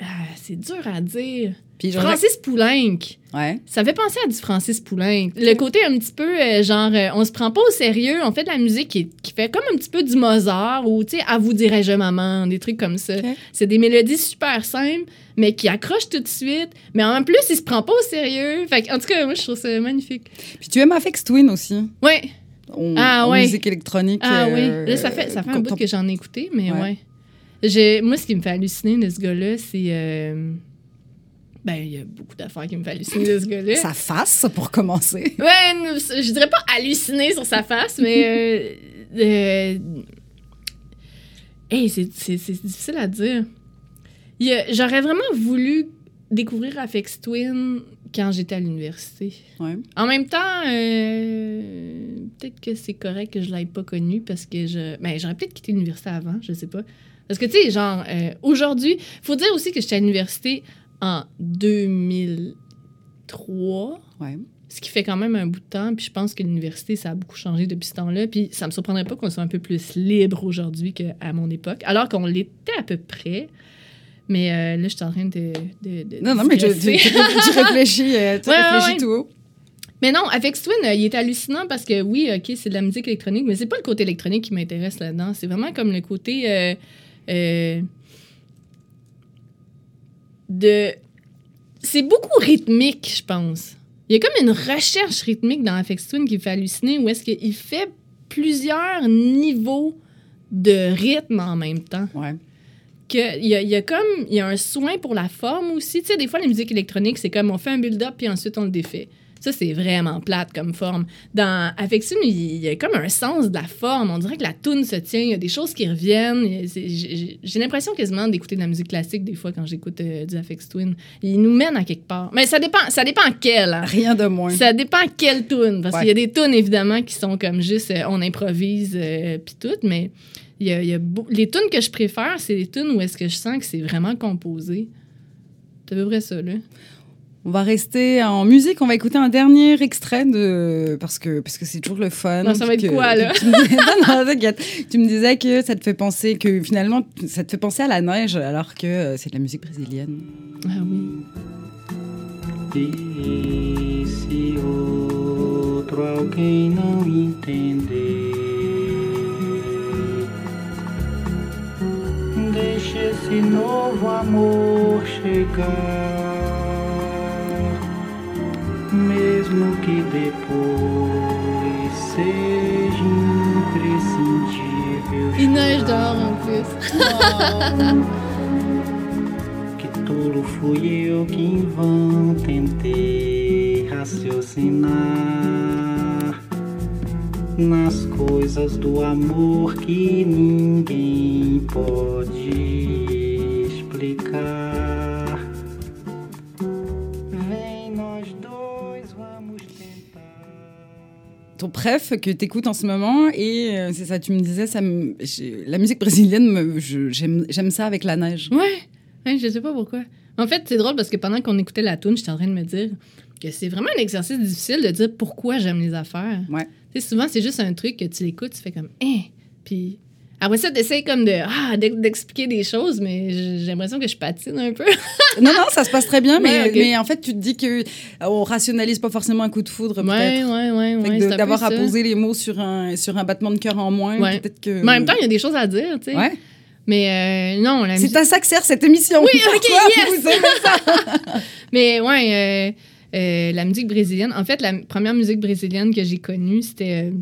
ah, c'est dur à dire. Puis Francis Poulenc. Ouais. Ça fait penser à du Francis Poulenc. Le côté un petit peu, euh, genre, euh, on se prend pas au sérieux, on fait de la musique qui, qui fait comme un petit peu du Mozart ou, tu sais, à vous dirais-je maman, des trucs comme ça. C'est des mélodies super simples, mais qui accrochent tout de suite. Mais en plus, il se prend pas au sérieux. Fait en tout cas, moi, je trouve ça magnifique. Puis tu aimes Afex Twin aussi? Ouais. en, Ah, en ouais. musique électronique. Ah euh, oui. Là, ça fait, ça fait un bout que j'en ai écouté, mais Ouais. ouais. Moi, ce qui me fait halluciner de ce gars-là, c'est. Ben, il y a beaucoup d'affaires qui me font halluciner de ce gars-là. Sa face, pour commencer. Ouais, je dirais pas halluciner sur sa face, mais. euh, euh, hey, c'est c'est- c'est difficile à dire. J'aurais vraiment voulu découvrir Afex Twin quand j'étais à l'université. Ouais. En même temps, euh, peut-être que c'est correct que je l'aie pas connu parce que je. Ben, j'aurais peut-être quitté l'université avant, je sais pas. Parce que, tu sais, genre, euh, aujourd'hui, faut dire aussi que j'étais à l'université en 2003. Ouais. Ce qui fait quand même un bout de temps, puis je pense que l'université, ça a beaucoup changé depuis ce temps-là. Puis ça me surprendrait pas qu'on soit un peu plus libre aujourd'hui qu'à mon époque, alors qu'on l'était à peu près. Mais euh, là, je suis en train de. de- de Non, non, mais je- tu, réfléchis, euh, tu Ouais, ouais, réfléchis ouais. tout haut. Mais non, Afex Twin, euh, il est hallucinant parce que oui, OK, c'est de la musique électronique, mais c'est pas le côté électronique qui m'intéresse là-dedans. C'est vraiment comme le côté euh, de. C'est beaucoup rythmique, je pense. Il y a comme une recherche rythmique dans Afex Twin qui me fait halluciner où est-ce qu'il fait plusieurs niveaux de rythme en même temps Ouais. il y, a, il y a comme il y a un soin pour la forme aussi tu sais des fois la musique électronique c'est comme on fait un build-up puis ensuite on le défait ça c'est vraiment plate comme forme dans Affection il y a comme un sens de la forme on dirait que la tune se tient il y a des choses qui reviennent j'ai l'impression quasiment d'écouter de la musique classique des fois quand j'écoute euh, du Affect Twin il nous mène à quelque part mais ça dépend ça dépend quel hein. Rien de moins. Ça dépend quelle tune. Parce Ouais. qu'il y a des tunes, évidemment, qui sont comme juste euh, on improvise euh, puis tout, mais il y a, il y a beau- les tunes que je préfère, c'est les tunes où est-ce que je sens que c'est vraiment composé. C'est à peu près ça, là. On va rester en musique. On va écouter un dernier extrait de parce que parce que c'est toujours le fun. Non, ça va être Que- quoi, là? tu me- non, non, t'inquiète. Tu me disais que ça te fait penser que finalement ça te fait penser à la neige alors que euh, c'est de la musique brésilienne. Ah oui. E se outro alguém não entender, deixe esse novo amor chegar, mesmo que depois seja imprescindível. Dehors en plus. Que tolo fui eu que em vão tentei raciocinar nas coisas do amor que ninguém pode ton préf que tu écoutes en ce moment et euh, c'est ça tu me disais ça me- j'ai- la musique brésilienne j'aime ça avec la neige Ouais. ouais, je sais pas pourquoi. En fait, c'est drôle parce que pendant qu'on écoutait la tune, j'étais en train de me dire que c'est vraiment un exercice difficile de dire pourquoi j'aime les affaires. Ouais. Tu sais, souvent, c'est juste un truc que tu l'écoutes, tu fais comme, hein. Puis après ça, t'essayes comme de, ah, d'ex- d'expliquer des choses, mais j'ai l'impression que je patine un peu. non non ça se passe très bien mais, Ouais, mais en fait tu te dis que on rationalise pas forcément un coup de foudre peut-être ouais, ouais, ouais. d'avoir à poser les mots sur un sur un battement de cœur en moins Ouais. peut-être que Mais en même temps, il y a des choses à dire, tu sais. ouais Mais euh, non, la c'est musique. à ça que sert cette émission Oui, ok, yes! vous aimez ça? Mais ouais, euh, euh, la musique brésilienne. En fait, la première musique brésilienne que j'ai connue, c'était,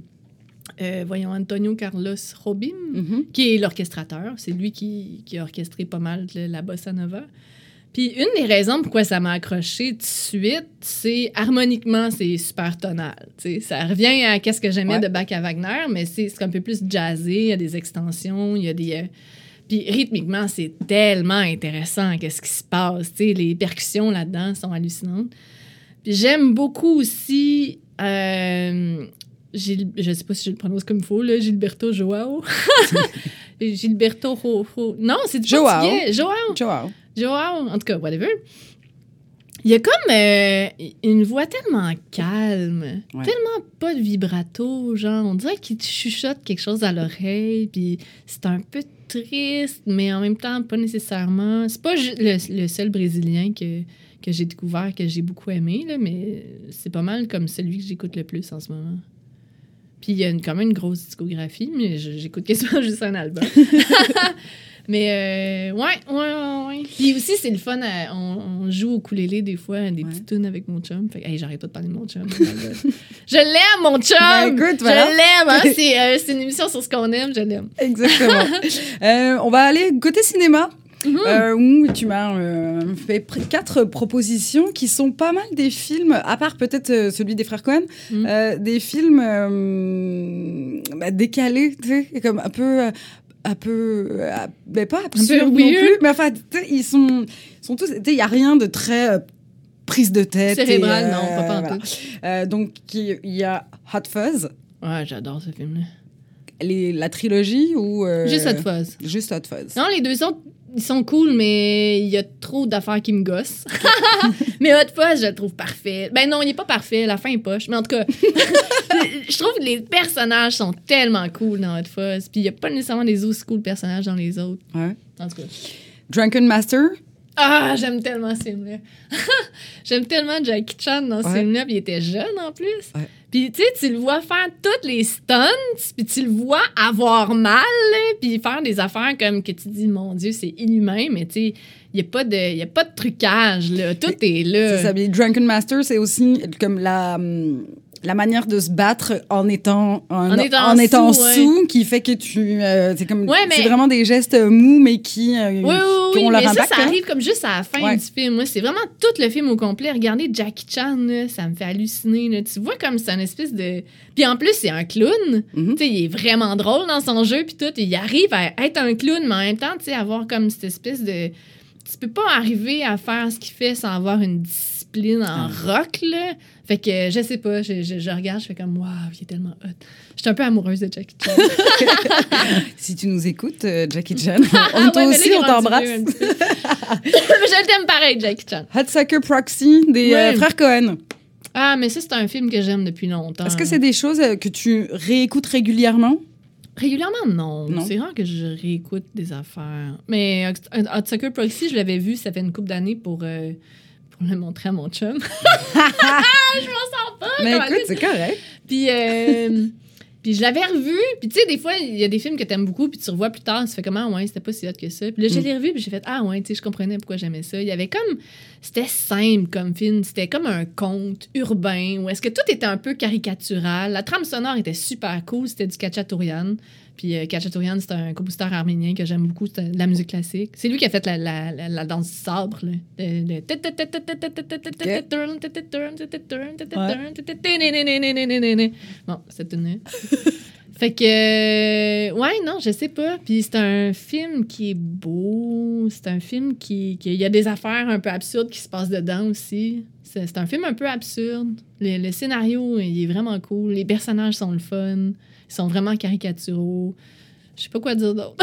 euh, voyons, Antonio Carlos Robin, Mhm. qui est l'orchestrateur. C'est lui qui, qui a orchestré pas mal de la bossa nova. Puis une des raisons pourquoi ça m'a accroché tout de suite, c'est harmoniquement, c'est super tonal. tu sais. Ça revient à qu'est-ce que j'aimais Ouais. de Bach à Wagner, mais c'est un peu plus jazzé, il y a des extensions, il y a des... euh, puis rythmiquement, c'est tellement intéressant qu'est-ce qui se passe. tu sais, les percussions là-dedans sont hallucinantes. Puis j'aime beaucoup aussi... euh, Gil- je sais pas si je le prononce comme il faut, là, Gilberto Joao. Gilberto Ro- Ro- Non, c'est du Joao. portugais. Joao. Joao. Joao. En tout cas, whatever. Il y a comme euh, une voix tellement calme, Ouais. tellement pas de vibrato, genre, on dirait qu'il te chuchote quelque chose à l'oreille, puis c'est un peu triste, mais en même temps, pas nécessairement. C'est pas le, le seul Brésilien que, que j'ai découvert, que j'ai beaucoup aimé, là, mais c'est pas mal comme celui que j'écoute le plus en ce moment. Puis il y a une- quand même une grosse discographie, mais j'écoute quasiment juste un album. mais euh, ouais, ouais, ouais. Puis aussi, c'est le fun, à- on, on joue au ukulélé des fois, des Ouais. petites tunes avec mon chum. Fait que, hey, j'arrête pas de parler de mon chum. oh je l'aime, mon chum! Ben, voilà. Je l'aime, hein? c'est, euh, c'est une émission sur ce qu'on aime, je l'aime. Exactement. Euh, on va aller côté cinéma. Euh, où tu m'as euh, fait quatre propositions qui sont pas mal des films, à part peut-être euh, celui des frères Cohen, Mhm. des films bah, décalés, tu sais, comme un peu, un peu, mais pas absurde non plus, mais enfin, ils sont, sont tous, il y a rien de très prise de tête. et, Cérébral, euh, non, pas, pas voilà. Euh, donc il y a Hot Fuzz, Ouais, j'adore ce film-là. les- la trilogie ou euh, Juste Hot Fuzz. Juste Hot Fuzz. Non, les deux autres, ils sont cool, mais il y a trop d'affaires qui me gossent. mais Hot Fuzz, je le trouve parfait. Ben non, il est pas parfait, la fin est poche. Mais en tout cas, je trouve que les personnages sont tellement cool dans Hot Fuzz. Puis il y a pas nécessairement des aussi cool personnages dans les autres. Ouais. En tout cas. Drunken Master? Ah, j'aime tellement ce film-là. j'aime tellement Jackie Chan dans ce Ouais. film-là, puis il était jeune en plus. Ouais. Puis tu sais, tu le vois faire toutes les stunts, puis tu le vois avoir mal, puis faire des affaires comme que tu dis, mon Dieu, c'est inhumain, mais tu sais, il n'y a, pas de- y a pas de trucage, là. Tout est là. C'est ça. mais Drunken Master, c'est aussi comme la, hum, la manière de se battre en étant en, En étant en étant sous, ouais. qui fait que tu euh, c'est comme Ouais, mais- c'est vraiment des gestes euh, mous mais qui, euh, Oui, oui, qui oui, ont leur mais ça, impact. ça hein. arrive comme juste à la fin Ouais. du film. Moi, c'est vraiment tout le film au complet. Regardez Jackie Chan, là, ça me fait halluciner. là. Tu vois comme c'est un espèce de... Puis en plus, c'est un clown. Tu sais, il est vraiment drôle dans son jeu, puis tout. Il arrive à être un clown, mais en même temps, tu sais, avoir comme cette espèce de... Tu peux pas arriver à faire ce qu'il fait sans avoir une discipline en Ah. rock, là. Fait que, je sais pas, je, je- je regarde, je fais comme, waouh, il est tellement hot. Je suis un peu amoureuse de Jackie Chan. Si tu nous écoutes, euh, Jackie Chan, Ah on, ouais, mais là, aussi on t'embrasse. je t'aime pareil, Jackie Chan. Hot Sucker Proxy des euh, frères Cohen. Ah, mais ça, c'est un film que j'aime depuis longtemps. Est-ce que c'est des choses euh, que tu réécoutes régulièrement? Régulièrement, non. Non? C'est rare que je réécoute des affaires. Mais Hot Sucker Proxy, je l'avais vu, ça fait une couple d'années pour, euh, pour le montrer à mon chum. je m'en sors pas! Mais écoute, c'est correct. Puis, euh, puis je l'avais revu. Puis, tu sais, des fois, il y a des films que t'aimes beaucoup, puis tu revois plus tard, tu fais comment, ouais, c'était pas si hot que ça. Puis là, je Mm. l'ai revu, puis j'ai fait, ah, ouais, tu sais, je comprenais pourquoi j'aimais ça. Il y avait comme. C'était simple comme film. C'était comme un conte urbain, où est-ce que tout était un peu caricatural. La trame sonore était super cool. C'était du Kachatourian. Puis euh, Kachatourian, c'est un compositeur arménien que j'aime beaucoup. De la musique classique. C'est lui qui a fait la, la, la, la danse du sabre. là. Le- le- Bon, c'est une. Fait que, euh, ouais, non, je sais pas. Puis c'est un film qui est beau. C'est un film qui, qui- Il y a des affaires un peu absurdes qui se passent dedans aussi. C'est c'est un film un peu absurde. Le, le scénario, il est vraiment cool. Les personnages sont le fun. Ils sont vraiment caricaturaux. Je sais pas quoi dire d'autre.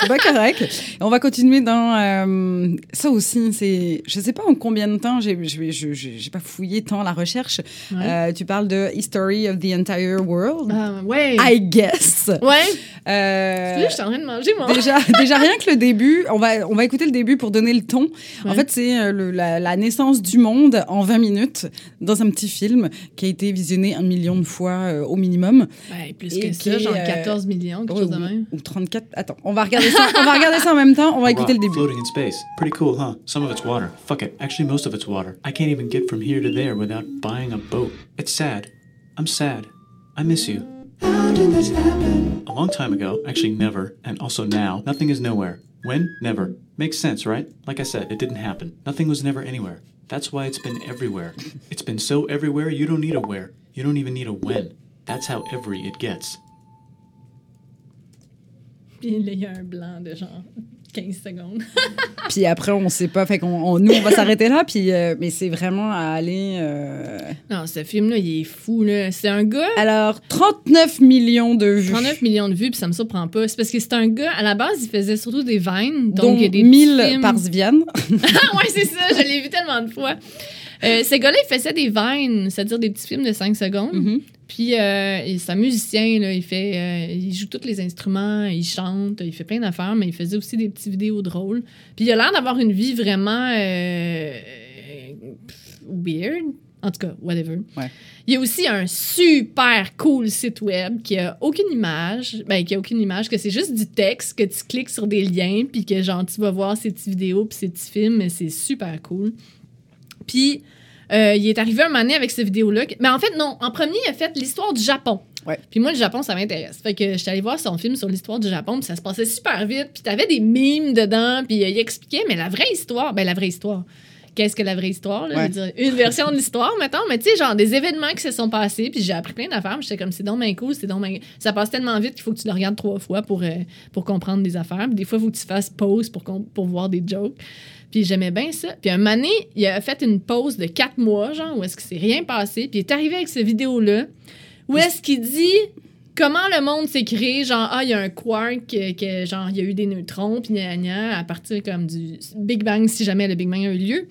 C'est pas correct. On va continuer dans euh, ça aussi. C'est, je sais pas en combien de temps. J'ai, j'ai, pas fouillé tant la recherche. Ouais. Euh, tu parles de History of the Entire World. Ah, ouais. I guess. Ouais. Euh, je suis en train de manger mon. déjà, déjà rien que le début, on va, on va écouter le début pour donner le ton. En fait, c'est euh, la, la naissance du monde en 20 minutes dans un petit film qui a été visionné un million de fois au minimum. Ouais, plus Et que ça, genre euh, 14 millions, quelque chose de même. Ou 34. Attends, on va regarder ça, on va regarder ça en même temps. On va A écouter le début. floating in space. Pretty cool, huh? Some of it's water. Fuck it. Actually, most of it's water. I can't even get from here to there without buying a boat. It's sad. I'm sad. I miss you. How did this happen? A long time ago, actually never, and also now, nothing is nowhere. When? Never. Makes sense, right? Like I said, it didn't happen. Nothing was never anywhere. That's why it's been everywhere. It's been so everywhere, you don't need a where. You don't even need a when. That's how every it gets. Puis il y a un blanc de genre 15 secondes. Puis après, on sait pas. Fait qu'on, on- nous, on va s'arrêter là. Puis, euh, mais c'est vraiment à aller. euh, non, ce film-là, il est fou, là. C'est un gars. Alors, 39 millions de vues. 39 millions de vues, puis ça me surprend pas. C'est parce que c'est un gars, à la base, il faisait surtout des vines. Donc, il y a des 1000 petits films. par. Ah ouais, c'est ça, je l'ai vu tellement de fois. Euh, ce gars-là, il faisait des vines, c'est-à-dire des petits films de 5 secondes. Mhm. Puis euh, il- c'est un musicien, là, il fait, euh, il joue tous les instruments, il chante, il fait plein d'affaires, mais il faisait aussi des petites vidéos drôles. Puis il a l'air d'avoir une vie vraiment euh, weird. En tout cas, whatever. Ouais. Il y a aussi un super cool site web qui a aucune image, ben qui a aucune image, que c'est juste du texte, que tu cliques sur des liens, puis que genre tu vas voir ces petites vidéos puis ces petits films, mais c'est super cool. Puis euh, il est arrivé un moment donné avec ces vidéos-là. Mais en fait, non. En premier, il a fait l'histoire du Japon. Ouais. Puis moi, le Japon, ça m'intéresse. Fait que j'étais allée voir son film sur l'histoire du Japon, puis ça se passait super vite. Puis t'avais des mimes dedans, puis euh, il expliquait, mais la vraie histoire, ben la vraie histoire. Qu'est-ce que la vraie histoire? Là? Ouais. Je veux dire, une version de l'histoire, mettons, mais tu sais, genre des événements qui se sont passés, puis j'ai appris plein d'affaires. J'étais comme, c'est donc bien cool, c'est donc bien- Ça passe tellement vite qu'il faut que tu le regardes trois fois pour, euh, pour comprendre des affaires. Puis des fois, il faut que tu fasses pause pour, pour voir des jokes. Puis j'aimais bien ça. Puis un moment donné, il a fait une pause de quatre mois, genre, où est-ce que c'est rien passé. Puis il est arrivé avec cette vidéo-là, où est-ce qu'il dit comment le monde s'est créé, genre, ah, il y a un quark, que, genre, il y a eu des neutrons, puis gna, gna, à partir comme du Big Bang, si jamais le Big Bang a eu lieu.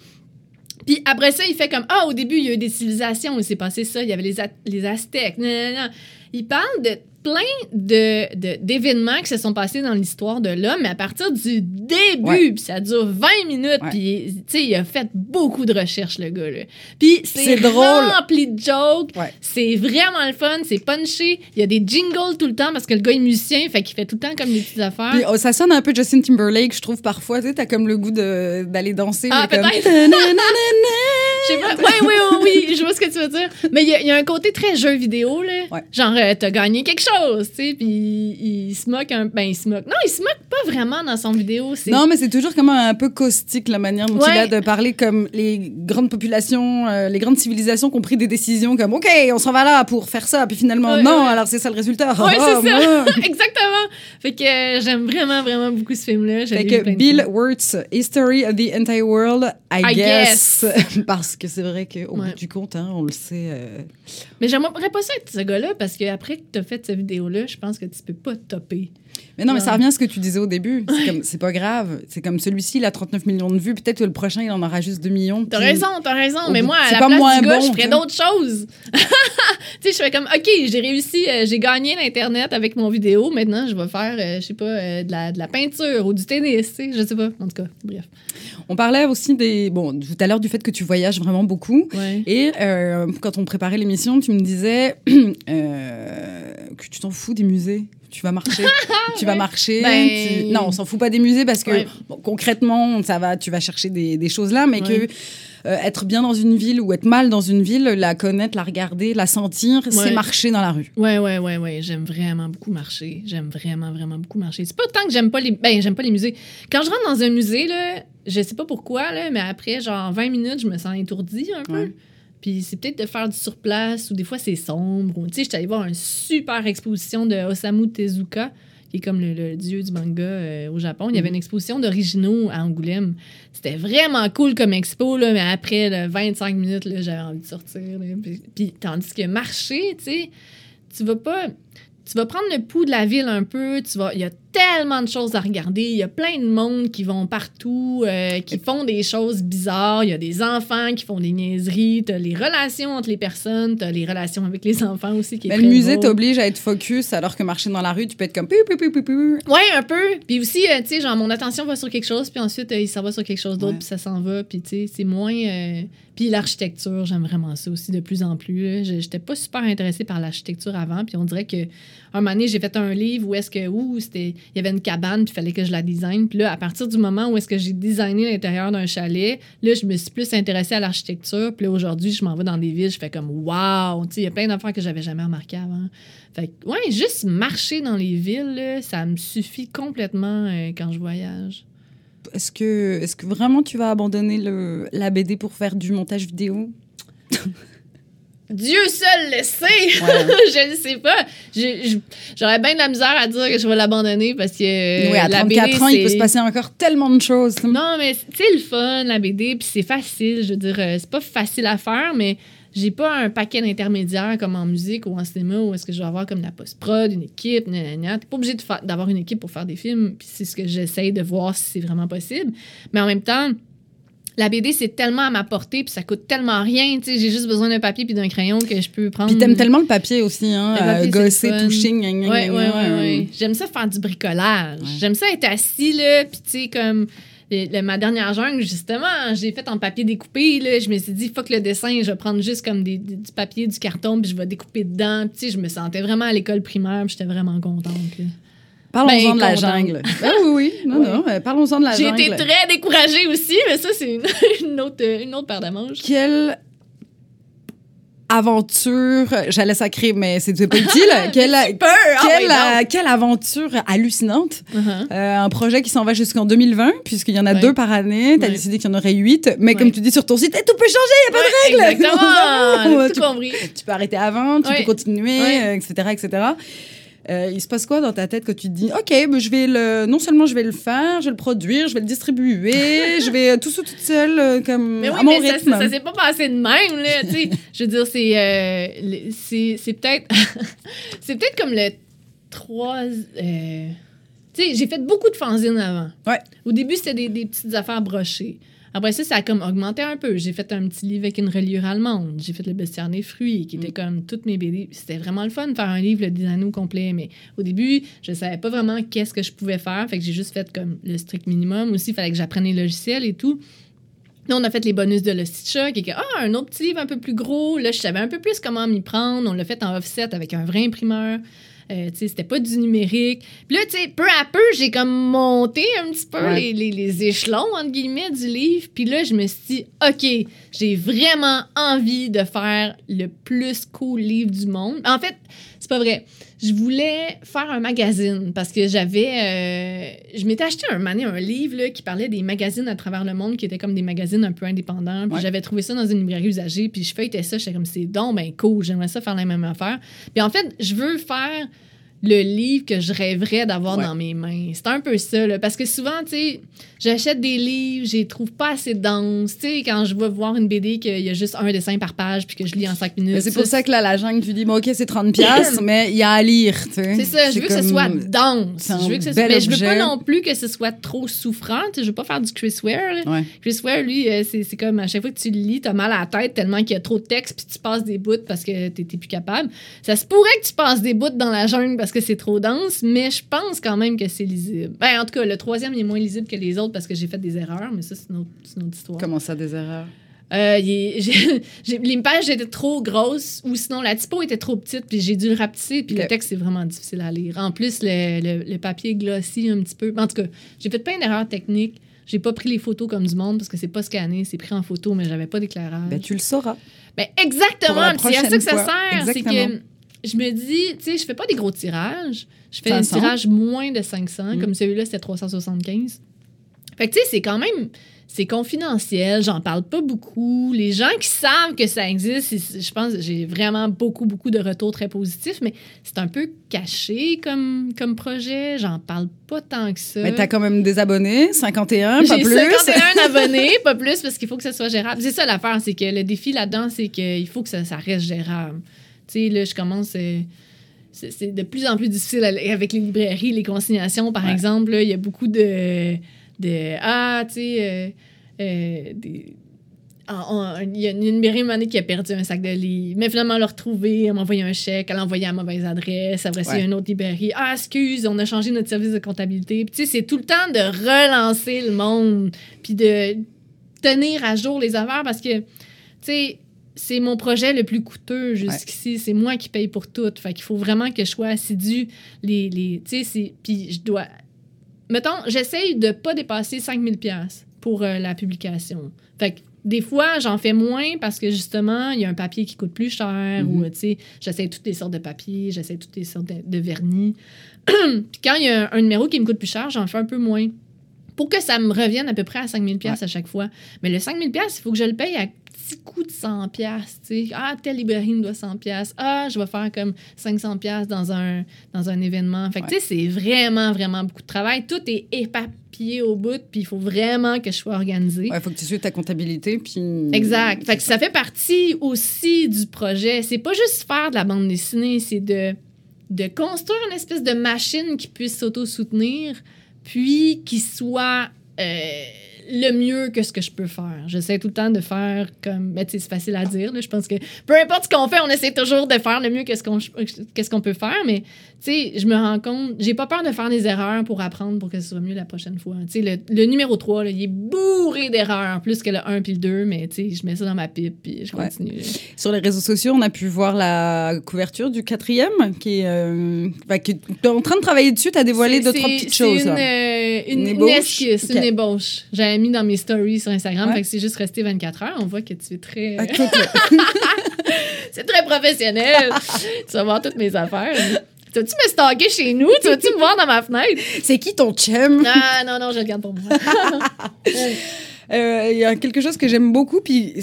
Puis après ça, il fait comme, ah, au début, il y a eu des civilisations, il s'est passé ça, il y avait les, les Aztèques, gna. Il parle de plein de, d'événements qui se sont passés dans l'histoire de l'homme, mais à partir du début, Ouais. ça dure 20 minutes, puis, tu sais, il a fait beaucoup de recherches, le gars, là. Puis c'est, drôle. rempli de jokes, Ouais. c'est vraiment le fun, c'est punché, il y a des jingles tout le temps, parce que le gars est musicien, fait qu'il fait tout le temps comme des petites affaires. Oh, ça sonne un peu Justin Timberlake, je trouve parfois. Tu sais, t'as comme le goût d'aller danser. Ah, comme- peut-être. Je sais pas. Oui, oui, oui, oui, je vois ce que tu veux dire. Mais il y, a- il y a un côté très jeu vidéo, là. Ouais. Genre, euh, t'as gagné quelque chose, tu sais, puis il, il se moque un... Ben, il se moque. Non, il se moque pas vraiment dans son vidéo. Non, mais c'est toujours comme un, peu caustique la manière dont il Ouais. a de parler comme les grandes populations, euh, les grandes civilisations qui ont pris des décisions comme OK, on s'en va là pour faire ça, puis finalement Ouais, non, ouais. alors c'est ça le résultat. Ouais, Oh, c'est ça. Exactement. Fait que euh, j'aime vraiment, vraiment beaucoup ce film-là. Fait que Bill. Wirtz, History of the Entire World, I, I guess. Parce que c'est vrai qu'au bout du compte, hein, on le sait. euh, Mais j'aimerais pas ça être ce gars-là, parce qu'après que t'as fait cette vidéo-là, je pense que tu peux pas te topper. Mais non, mais ça revient à ce que tu disais au début. C'est pas grave. C'est comme celui-ci, il a 39 millions de vues. Peut-être que le prochain, il en aura juste 2 millions. T'as raison, t'as raison. Mais moi, à la place du gars, je ferais d'autres choses. tu sais, je fais comme, OK, j'ai réussi, euh, j'ai gagné l'Internet avec mon vidéo. Maintenant, je vais faire, euh, je sais pas, euh, de, la, de la peinture ou du tennis, je sais pas. En tout cas, bref. On parlait aussi des. Bon, tout à l'heure du fait que tu voyages vraiment beaucoup. Ouais. Et euh, quand on préparait l'émission, tu me disais euh, que tu t'en fous des musées. Tu vas marcher. tu vas marcher. Ben- tu- Non, on s'en fout pas des musées parce que Ouais. bon, concrètement, ça va, tu vas chercher des, des choses là, mais Ouais. que euh, être bien dans une ville ou être mal dans une ville, la connaître, la regarder, la sentir, c'est marcher dans la rue. Ouais, ouais, ouais, ouais. J'aime vraiment beaucoup marcher. J'aime vraiment, vraiment beaucoup marcher. C'est pas tant que j'aime pas les. Ben, j'aime pas les musées. Quand je rentre dans un musée, là, je sais pas pourquoi, là, mais après, genre 20 minutes, je me sens étourdie un peu. Puis c'est peut-être de faire du surplace ou des fois c'est sombre. Tu sais, j'étais allée voir une super exposition de Osamu Tezuka, qui est comme le, le dieu du manga euh, au Japon. Il y avait une exposition d'originaux à Angoulême. C'était vraiment cool comme expo, là, mais après là, 25 minutes, j'avais envie de sortir. là. Puis, puis tandis que marcher, tu sais, tu vas pas tu vas prendre le pouls de la ville un peu. Tu vas, il y a tellement de choses à regarder. Il y a plein de monde qui vont partout, euh, qui font des choses bizarres. Il y a des enfants qui font des niaiseries. T'as les relations entre les personnes. T'as les relations avec les enfants aussi qui est très le musée t'oblige à être focus, alors que marcher dans la rue, tu peux être comme. Ouais, un peu. Puis aussi, euh, tu sais, genre, mon attention va sur quelque chose, puis ensuite, euh, il s'en va sur quelque chose d'autre, Ouais. puis ça s'en va. Puis, tu sais, c'est moins. Puis l'architecture, j'aime vraiment ça aussi de plus en plus. J'étais pas super intéressée par l'architecture avant, puis on dirait que un moment donné, j'ai fait un livre où est-ce que, c'était, il y avait une cabane, puis il fallait que je la design. Puis là, à partir du moment où est-ce que j'ai designé l'intérieur d'un chalet, là, je me suis plus intéressée à l'architecture. Puis là, aujourd'hui, je m'en vais dans des villes, je fais comme, sais, il y a plein d'affaires que j'avais jamais remarquées avant. Fait que, ouais, juste marcher dans les villes, ça me suffit complètement euh, quand je voyage. Est-ce que, est que vraiment tu vas abandonner le, la BD pour faire du montage vidéo? Dieu seul le sait! Ouais. je ne sais pas. J'aurais bien de la misère à dire que je vais l'abandonner parce que. euh, Oui, à la 34 BD, ans, il peut se passer encore tellement de choses. Non, mais c'est le fun, la BD, puis c'est facile. Je veux dire, euh, c'est pas facile à faire, mais j'ai pas un paquet d'intermédiaires comme en musique ou en cinéma où est-ce que je vais avoir comme la post-prod, une équipe, gna T'es pas obligé d'avoir une équipe pour faire des films, puis c'est ce que j'essaye de voir si c'est vraiment possible. Mais en même temps, la BD, c'est tellement à ma portée, puis ça coûte tellement rien. Tu sais, j'ai juste besoin d'un papier puis d'un crayon que je peux prendre. Puis t'aimes tellement le papier aussi, hein, Le papier, euh, gosser, toucher, gna, gna, Ouais, gna, ouais, gna, ouais, euh, ouais. J'aime ça faire du bricolage. J'aime ça être assis, là, puis tu sais, comme... le- le- ma dernière jungle, justement, j'ai fait en papier découpé. Là, je me suis dit, fuck le dessin, je vais prendre juste comme des, des- du papier, du carton, puis je vais découper dedans. Puis, tu sais, je me sentais vraiment à l'école primaire, puis j'étais vraiment contente. là. Parlons-en Ben, de la jungle. Ah oui, oui. Non, Ouais. non. euh, Parlons-en de la J'ai jungle. été très découragée aussi, mais ça, c'est une, une autre, une autre paire de manches. Quelle aventure, j'allais sacrer, mais c'était pas utile. quelle, Peur! Ah, quelle, euh, quelle aventure hallucinante. Uh-huh. Euh, un projet qui s'en va jusqu'en 2020, puisqu'il y en a Ouais. deux par année. Tu as Ouais. décidé qu'il y en aurait huit. Mais Ouais. comme tu dis sur ton site, eh, tout peut changer. Ouais, règles. Exactement! J'ai tu- tout compris. Tu peux arrêter avant, tu peux continuer, euh, etc. etc. Euh, il se passe quoi dans ta tête quand tu te dis ok ben, je vais le non seulement je vais le faire je vais le produire je vais le distribuer je vais euh, tout ça toute seule euh, comme Mais oui, à mon mais ça, rythme ça, ça s'est pas passé de même, là. tu sais. je veux dire, c'est. euh, le- c'est c'est peut-être. c'est peut-être comme le 3. tu sais, j'ai fait beaucoup de fanzines avant. Ouais. Au début, c'était des, des petites affaires brochées. Après ça, ça a comme augmenté un peu. J'ai fait un petit livre avec une reliure allemande. J'ai fait le bestiaire des fruits, qui était comme toutes mes BD. C'était vraiment le fun de faire un livre, le design au complet. Mais au début, je savais pas vraiment qu'est-ce que je pouvais faire. Fait que j'ai juste fait comme le strict minimum. Aussi, il fallait que j'apprenne les logiciels et tout. Là, on a fait les bonus de Lostitcha, qui que, ah, un autre petit livre un peu plus gros. Là, je savais un peu plus comment m'y prendre. On l'a fait en offset avec un vrai imprimeur. Euh, tu sais, c'était pas du numérique. Puis là, tu sais, peu à peu, j'ai comme monté un petit peu Ouais. les, les- les échelons, entre guillemets, du livre. Puis là, je me suis dit, OK, j'ai vraiment envie de faire le plus cool livre du monde. En fait, c'est pas vrai. Je voulais faire un magazine parce que j'avais. euh, je m'étais acheté un mané un livre là, qui parlait des magazines à travers le monde qui étaient comme des magazines un peu indépendants. Puis Ouais. j'avais trouvé ça dans une librairie usagée. Puis je feuilletais ça. J'étais comme, c'est donc ben cool. J'aimerais ça faire la même affaire. Puis en fait, je veux faire le livre que je rêverais d'avoir Ouais. dans mes mains. C'est un peu ça, là, parce que souvent, tu sais, j'achète des livres, je les trouve pas assez denses. Tu sais, quand je vais voir une BD qu'il y a juste un dessin par page puis que je lis en cinq minutes. C'est pour ça que là la jungle tu dis bon ok c'est 30 pièces mais il y a à lire tu sais C'est ça, je veux que ce comme- soit dense. Je veux que ce bel mais je veux pas non plus que ce soit trop souffrant. Tu sais, je veux pas faire du Chris Ware. là. Ouais. Chris Ware, lui, euh, c'est comme à chaque fois que tu le lis, t'as mal à la tête tellement qu'il y a trop de texte puis tu passes des bouts parce que t'es t'es plus capable. Ça se pourrait que tu passes des bouts dans la jungle parce que c'est trop dense, mais je pense quand même que c'est lisible. Ben, en tout cas, le troisième il est moins lisible que les autres parce que j'ai fait des erreurs, mais ça, c'est une, autre- c'est une autre histoire. comment ça des erreurs? Euh, il j'ai- j'ai- les pages étaient trop grosses ou sinon la typo était trop petite puis j'ai dû le rapetisser puis le texte c'est vraiment difficile à lire. En plus le, le- le papier glossy un petit peu. En tout cas, j'ai fait plein d'erreurs techniques. J'ai pas pris les photos comme du monde parce que c'est pas scanné, c'est pris en photo mais j'avais pas d'éclairage. ben tu le sauras Ben, exactement, c'est à ça que ça sert, c'est que je me dis, tu sais, je fais pas des gros tirages. Je fais 500. un tirage moins de 500 Mm. comme celui-là c'était 375. Fait que, tu sais, c'est quand même c'est confidentiel, j'en parle pas beaucoup. Les gens qui savent que ça existe, je pense j'ai vraiment beaucoup, beaucoup de retours très positifs, mais c'est un peu caché comme, comme projet. J'en parle pas tant que ça. Mais t'as quand même des abonnés, 51, pas plus. 51 abonnés, pas plus, parce qu'il faut que ça soit gérable. C'est ça l'affaire, c'est que le défi là-dedans, c'est qu'il faut que ça, ça, reste gérable. Tu sais, là, je commence... Euh, c'est de plus en plus difficile avec les librairies, les consignations, par exemple. Il y a beaucoup de de Ah, tu sais, euh, euh, il y a une librairie qui a perdu un sac de livres, mais finalement, elle l'a retrouvé, elle m'a envoyé un chèque, elle l'a envoyé à la mauvaise adresse. Après, ouais. y a une autre librairie. Ah, excuse, on a changé notre service de comptabilité. Puis, tu sais, c'est tout le temps de relancer le monde, puis de tenir à jour les affaires parce que, tu sais, c'est mon projet le plus coûteux jusqu'ici. C'est moi qui paye pour tout. Fait qu'il faut vraiment que je sois assidu. Les, les, puis je dois mettons, j'essaye de pas dépasser 5000 pièces pour euh, la publication. Fait que des fois, j'en fais moins parce que justement, il y a un papier qui coûte plus cher ou, mhm. tu sais, j'essaie toutes les sortes de papiers, j'essaie toutes les sortes de, vernis. Puis quand il y a un, numéro qui me coûte plus cher, j'en fais un peu moins pour que ça me revienne à peu près à 5000 pièces à chaque fois. Mais le 5000 pièces, il faut que je le paye à petit coût de 100 pièces, tu sais. Ah, telle librairie me doit 100 pièces. Ah, je vais faire comme 500 pièces dans un dans un événement. Fait que tu sais, c'est vraiment vraiment beaucoup de travail. Tout est éparpillé au bout, puis il faut vraiment que je sois organisée. Il faut que tu suives ta comptabilité, puis... Exact. Fait que ça fait partie aussi du projet. C'est pas juste faire de la bande dessinée, c'est de, de construire une espèce de machine qui puisse s'auto-soutenir, puis qui soit... Euh, le mieux que ce que je peux faire. J'essaie tout le temps de faire comme. Mais c'est facile à dire. Je pense que peu importe ce qu'on fait, on essaie toujours de faire le mieux que ce qu'on, peut faire. Mais sais, je me rends compte, j'ai pas peur de faire des erreurs pour apprendre pour que ce soit mieux la prochaine fois. Tu sais, le, numéro 3, là, il est bourré d'erreurs, plus que le 1 puis le 2, mais tu sais, je mets ça dans ma pipe puis je continue. Sur les réseaux sociaux, on a pu voir la couverture du quatrième qui est, euh, qui est en train de travailler dessus. Tu as dévoilé d'autres petites choses. Une, euh, une, une, ébauche? Une, une ébauche. J'avais mis dans mes stories sur Instagram, fait que c'est juste resté 24 heures. On voit que tu es très. C'est très professionnel. tu vas voir toutes mes affaires. Tu vas-tu me stalker chez nous? Tu vas-tu me voir dans ma fenêtre? C'est qui ton chum? Ah, non, non, je le garde pour moi. Euh, il y a quelque chose que j'aime beaucoup, puis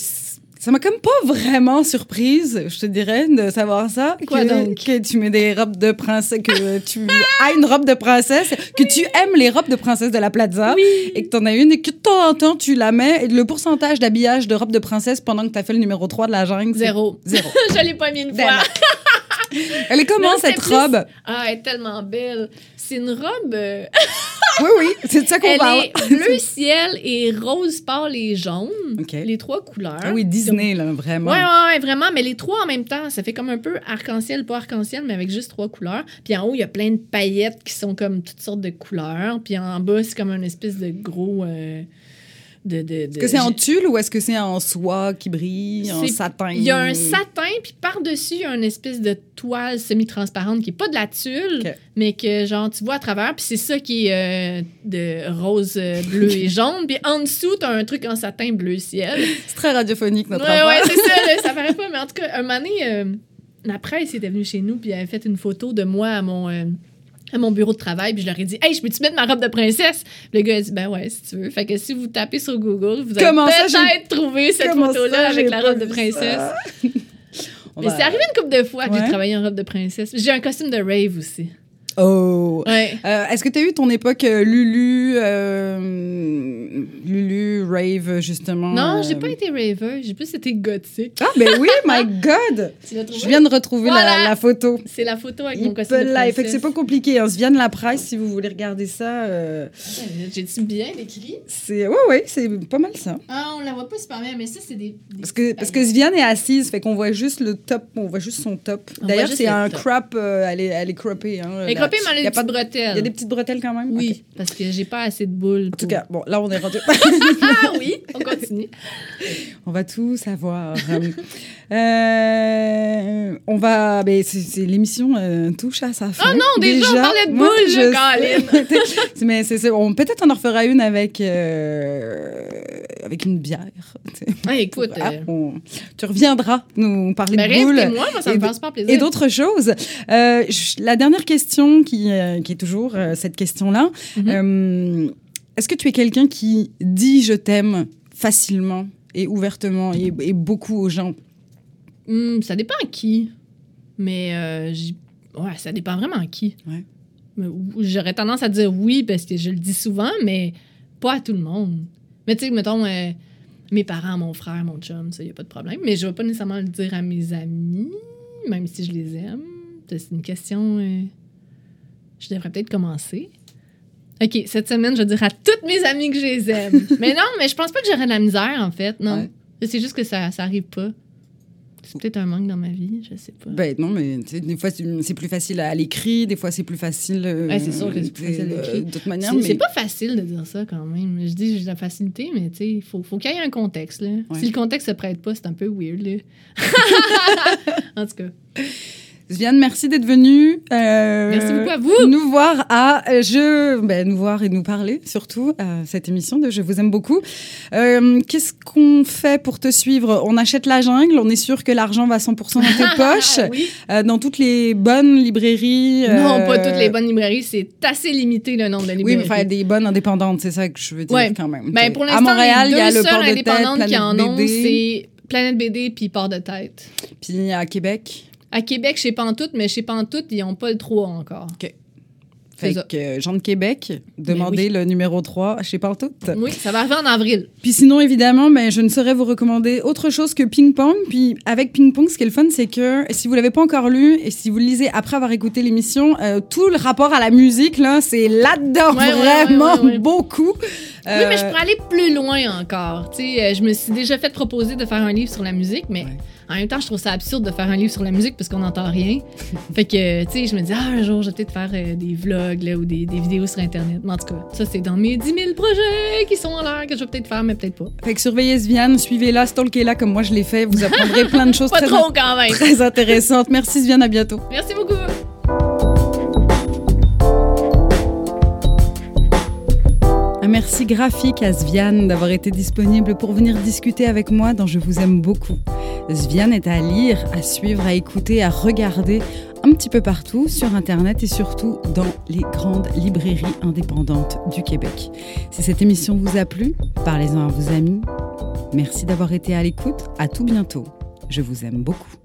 ça m'a comme pas vraiment surprise, je te dirais, de savoir ça. Quoi que, donc? Que tu mets des robes de princesse, que tu as une robe de princesse, que tu aimes les robes de princesse de la Plaza, et que tu en as une et que de temps en temps tu la mets. Et le pourcentage d'habillage de robe de princesse pendant que tu as fait le numéro 3 de la jungle, Zéro. Zéro. je l'ai pas mis une fois. Elle est comment cette robe? Ah, elle est tellement belle. C'est une robe. Euh, oui, oui, c'est de ça qu'on parle. Est bleu ciel et rose pâle et jaune. Les trois couleurs. Ah oui, Disney, là, vraiment. Oui, oui, ouais, vraiment. Mais les trois en même temps, ça fait comme un peu arc-en-ciel, pas arc-en-ciel, mais avec juste trois couleurs. Puis en haut, il y a plein de paillettes qui sont comme toutes sortes de couleurs. Puis en bas, c'est comme un espèce de gros. Euh, est-ce que c'est en tulle ou est-ce que c'est en soie qui brille, en satin? Il y a un satin, puis par-dessus, il y a une espèce de toile semi-transparente qui n'est pas de la tulle, mais que, genre, tu vois à travers, puis c'est ça qui est euh, de rose, euh, bleu et jaune. Puis en dessous, tu as un truc en satin bleu ciel. C'est très radiophonique, notre Ouais, ouais, c'est ça, ça paraît pas. Mais en tout cas, un moment donné, euh, la presse était venue chez nous, puis elle avait fait une photo de moi à mon à mon bureau de travail, puis je leur ai dit Hey, je peux-tu mettre ma robe de princesse? Le gars a dit Ben ouais, si tu veux. Fait que si vous tapez sur Google, vous allez peut-être trouver cette photo-là avec la robe de princesse. Mais c'est arrivé une couple de fois que j'ai travaillé en robe de princesse. J'ai un costume de rave aussi. Oh! Ouais. Euh, Est-ce que tu as eu ton époque euh, Lulu, euh, Lulu, rave, justement? Non, j'ai pas été raver. J'ai plus été gothique. Ah, ben oui, my God! Je viens de retrouver la, la, photo. C'est la photo avec mon costume. De Fait que c'est pas compliqué. Hein. vient de la presse si vous voulez regarder ça. J'ai-tu bien écrit? C'est... Ouais, ouais, c'est pas mal ça. Ah, on la voit pas super bien, mais ça, c'est des, Parce que, parce que Sviane est assise, fait qu'on voit juste le top, on voit juste son top. D'ailleurs, c'est un crop, euh, elle, est, elle est croppée. Hein, il y a pas de bretelles. Il y a des petites bretelles quand même? Oui, parce que j'ai pas assez de boules. En tout cas, bon, là, on est rendu. ah oui, on continue. on va tout savoir. euh, on va. Ben, c'est l'émission euh, touche à sa fin. Oh non, déjà, on parlait de boules, je... Mais c'est on peut-être on en refera une avec euh, avec une bière. Ah, écoute, ah, on, tu reviendras nous parler de boules. moi, moi, ça me passe pas plaisir. Et d'autres choses. la dernière question qui, qui est toujours cette question-là. Mm-hmm. Est-ce que tu es quelqu'un qui dit je t'aime facilement et ouvertement et, et beaucoup aux gens? Hmm, ça dépend à qui. Mais euh, ouais, ça dépend vraiment à qui. Ouais. J'aurais tendance à dire oui parce que je le dis souvent, mais pas à tout le monde. Mais tu sais, mettons, euh, mes parents, mon frère, mon chum, ça, y a pas de problème. Mais je vais pas nécessairement le dire à mes amis, même si je les aime. C'est une question. euh, Je devrais peut-être commencer. OK, cette semaine, je vais dire à toutes mes amies que je les aime. mais non, mais je pense pas que j'aurais de la misère, en fait. Non. Ouais. C'est juste que ça, ça arrive pas. C'est peut-être un manque dans ma vie, je sais pas. Ben non, mais des fois c'est plus facile à l'écrit, des fois c'est plus facile. euh, Ouais, c'est sûr que c'est plus facile à euh, l'écrit. D'autres manières, C'est mais c'est pas facile de dire ça quand même. Je dis j'ai la facilité, mais tu sais, il faut, faut qu'il y ait un contexte. Là. Ouais. Si le contexte se prête pas, c'est un peu weird. Là. en tout cas, Viviane, merci d'être venue. euh, merci beaucoup à vous. Nous voir à euh, je, ben, nous voir et nous parler surtout à cette émission de Je vous aime beaucoup. Euh, Qu'est-ce qu'on fait pour te suivre? On achète la jungle. On est sûr que l'argent va 100% dans tes poches. Oui. Euh, dans toutes les bonnes librairies. Non, euh, pas toutes les bonnes librairies. C'est assez limité le nombre de Oui, librairies. mais enfin, des bonnes indépendantes, c'est ça que je veux dire Ouais. quand même. Ben, pour à l'instant, Montréal, il y a le port de tête, qui en ont, c'est Planète BD puis Port de tête. Puis à Québec. À Québec, chez Pantoute, mais chez Pantoute, ils n'ont pas le 3 encore. C'est Fait ça. que euh, Jean de Québec, demandez le numéro 3 chez Pantoute. Oui, ça va arriver en avril. Puis sinon, évidemment, ben, je ne saurais vous recommander autre chose que Ping Pong. Puis avec Ping Pong, ce qui est le fun, c'est que si vous l'avez pas encore lu et si vous le lisez après avoir écouté l'émission, euh, tout le rapport à la musique, là, c'est là-dedans Ouais, vraiment ouais, ouais, ouais. Oui, mais je Euh, pourrais aller plus loin encore. Tu sais, euh, je me suis déjà fait proposer de faire un livre sur la musique, mais Ouais. en même temps, je trouve ça absurde de faire un livre sur la musique parce qu'on n'entend rien. fait que, tu sais, je me dis, ah, un jour, je vais peut-être faire euh, des vlogs là, ou des, des vidéos sur Internet. Mais en tout cas, ça, c'est dans mes 10 000 projets qui sont en l'air que je vais peut-être faire, mais peut-être pas. Fait que surveillez Sviane, suivez-la, stalkez-la comme moi je l'ai fait. Vous apprendrez plein de choses Pas très, trop quand même. très intéressantes. Merci Sviane, à bientôt. Merci beaucoup. Merci graphique à Sviane d'avoir été disponible pour venir discuter avec moi dans Je vous aime beaucoup. Sviane est à lire, à suivre, à écouter, à regarder un petit peu partout sur Internet et surtout dans les grandes librairies indépendantes du Québec. Si cette émission vous a plu, parlez-en à vos amis. Merci d'avoir été à l'écoute. À tout bientôt. Je vous aime beaucoup.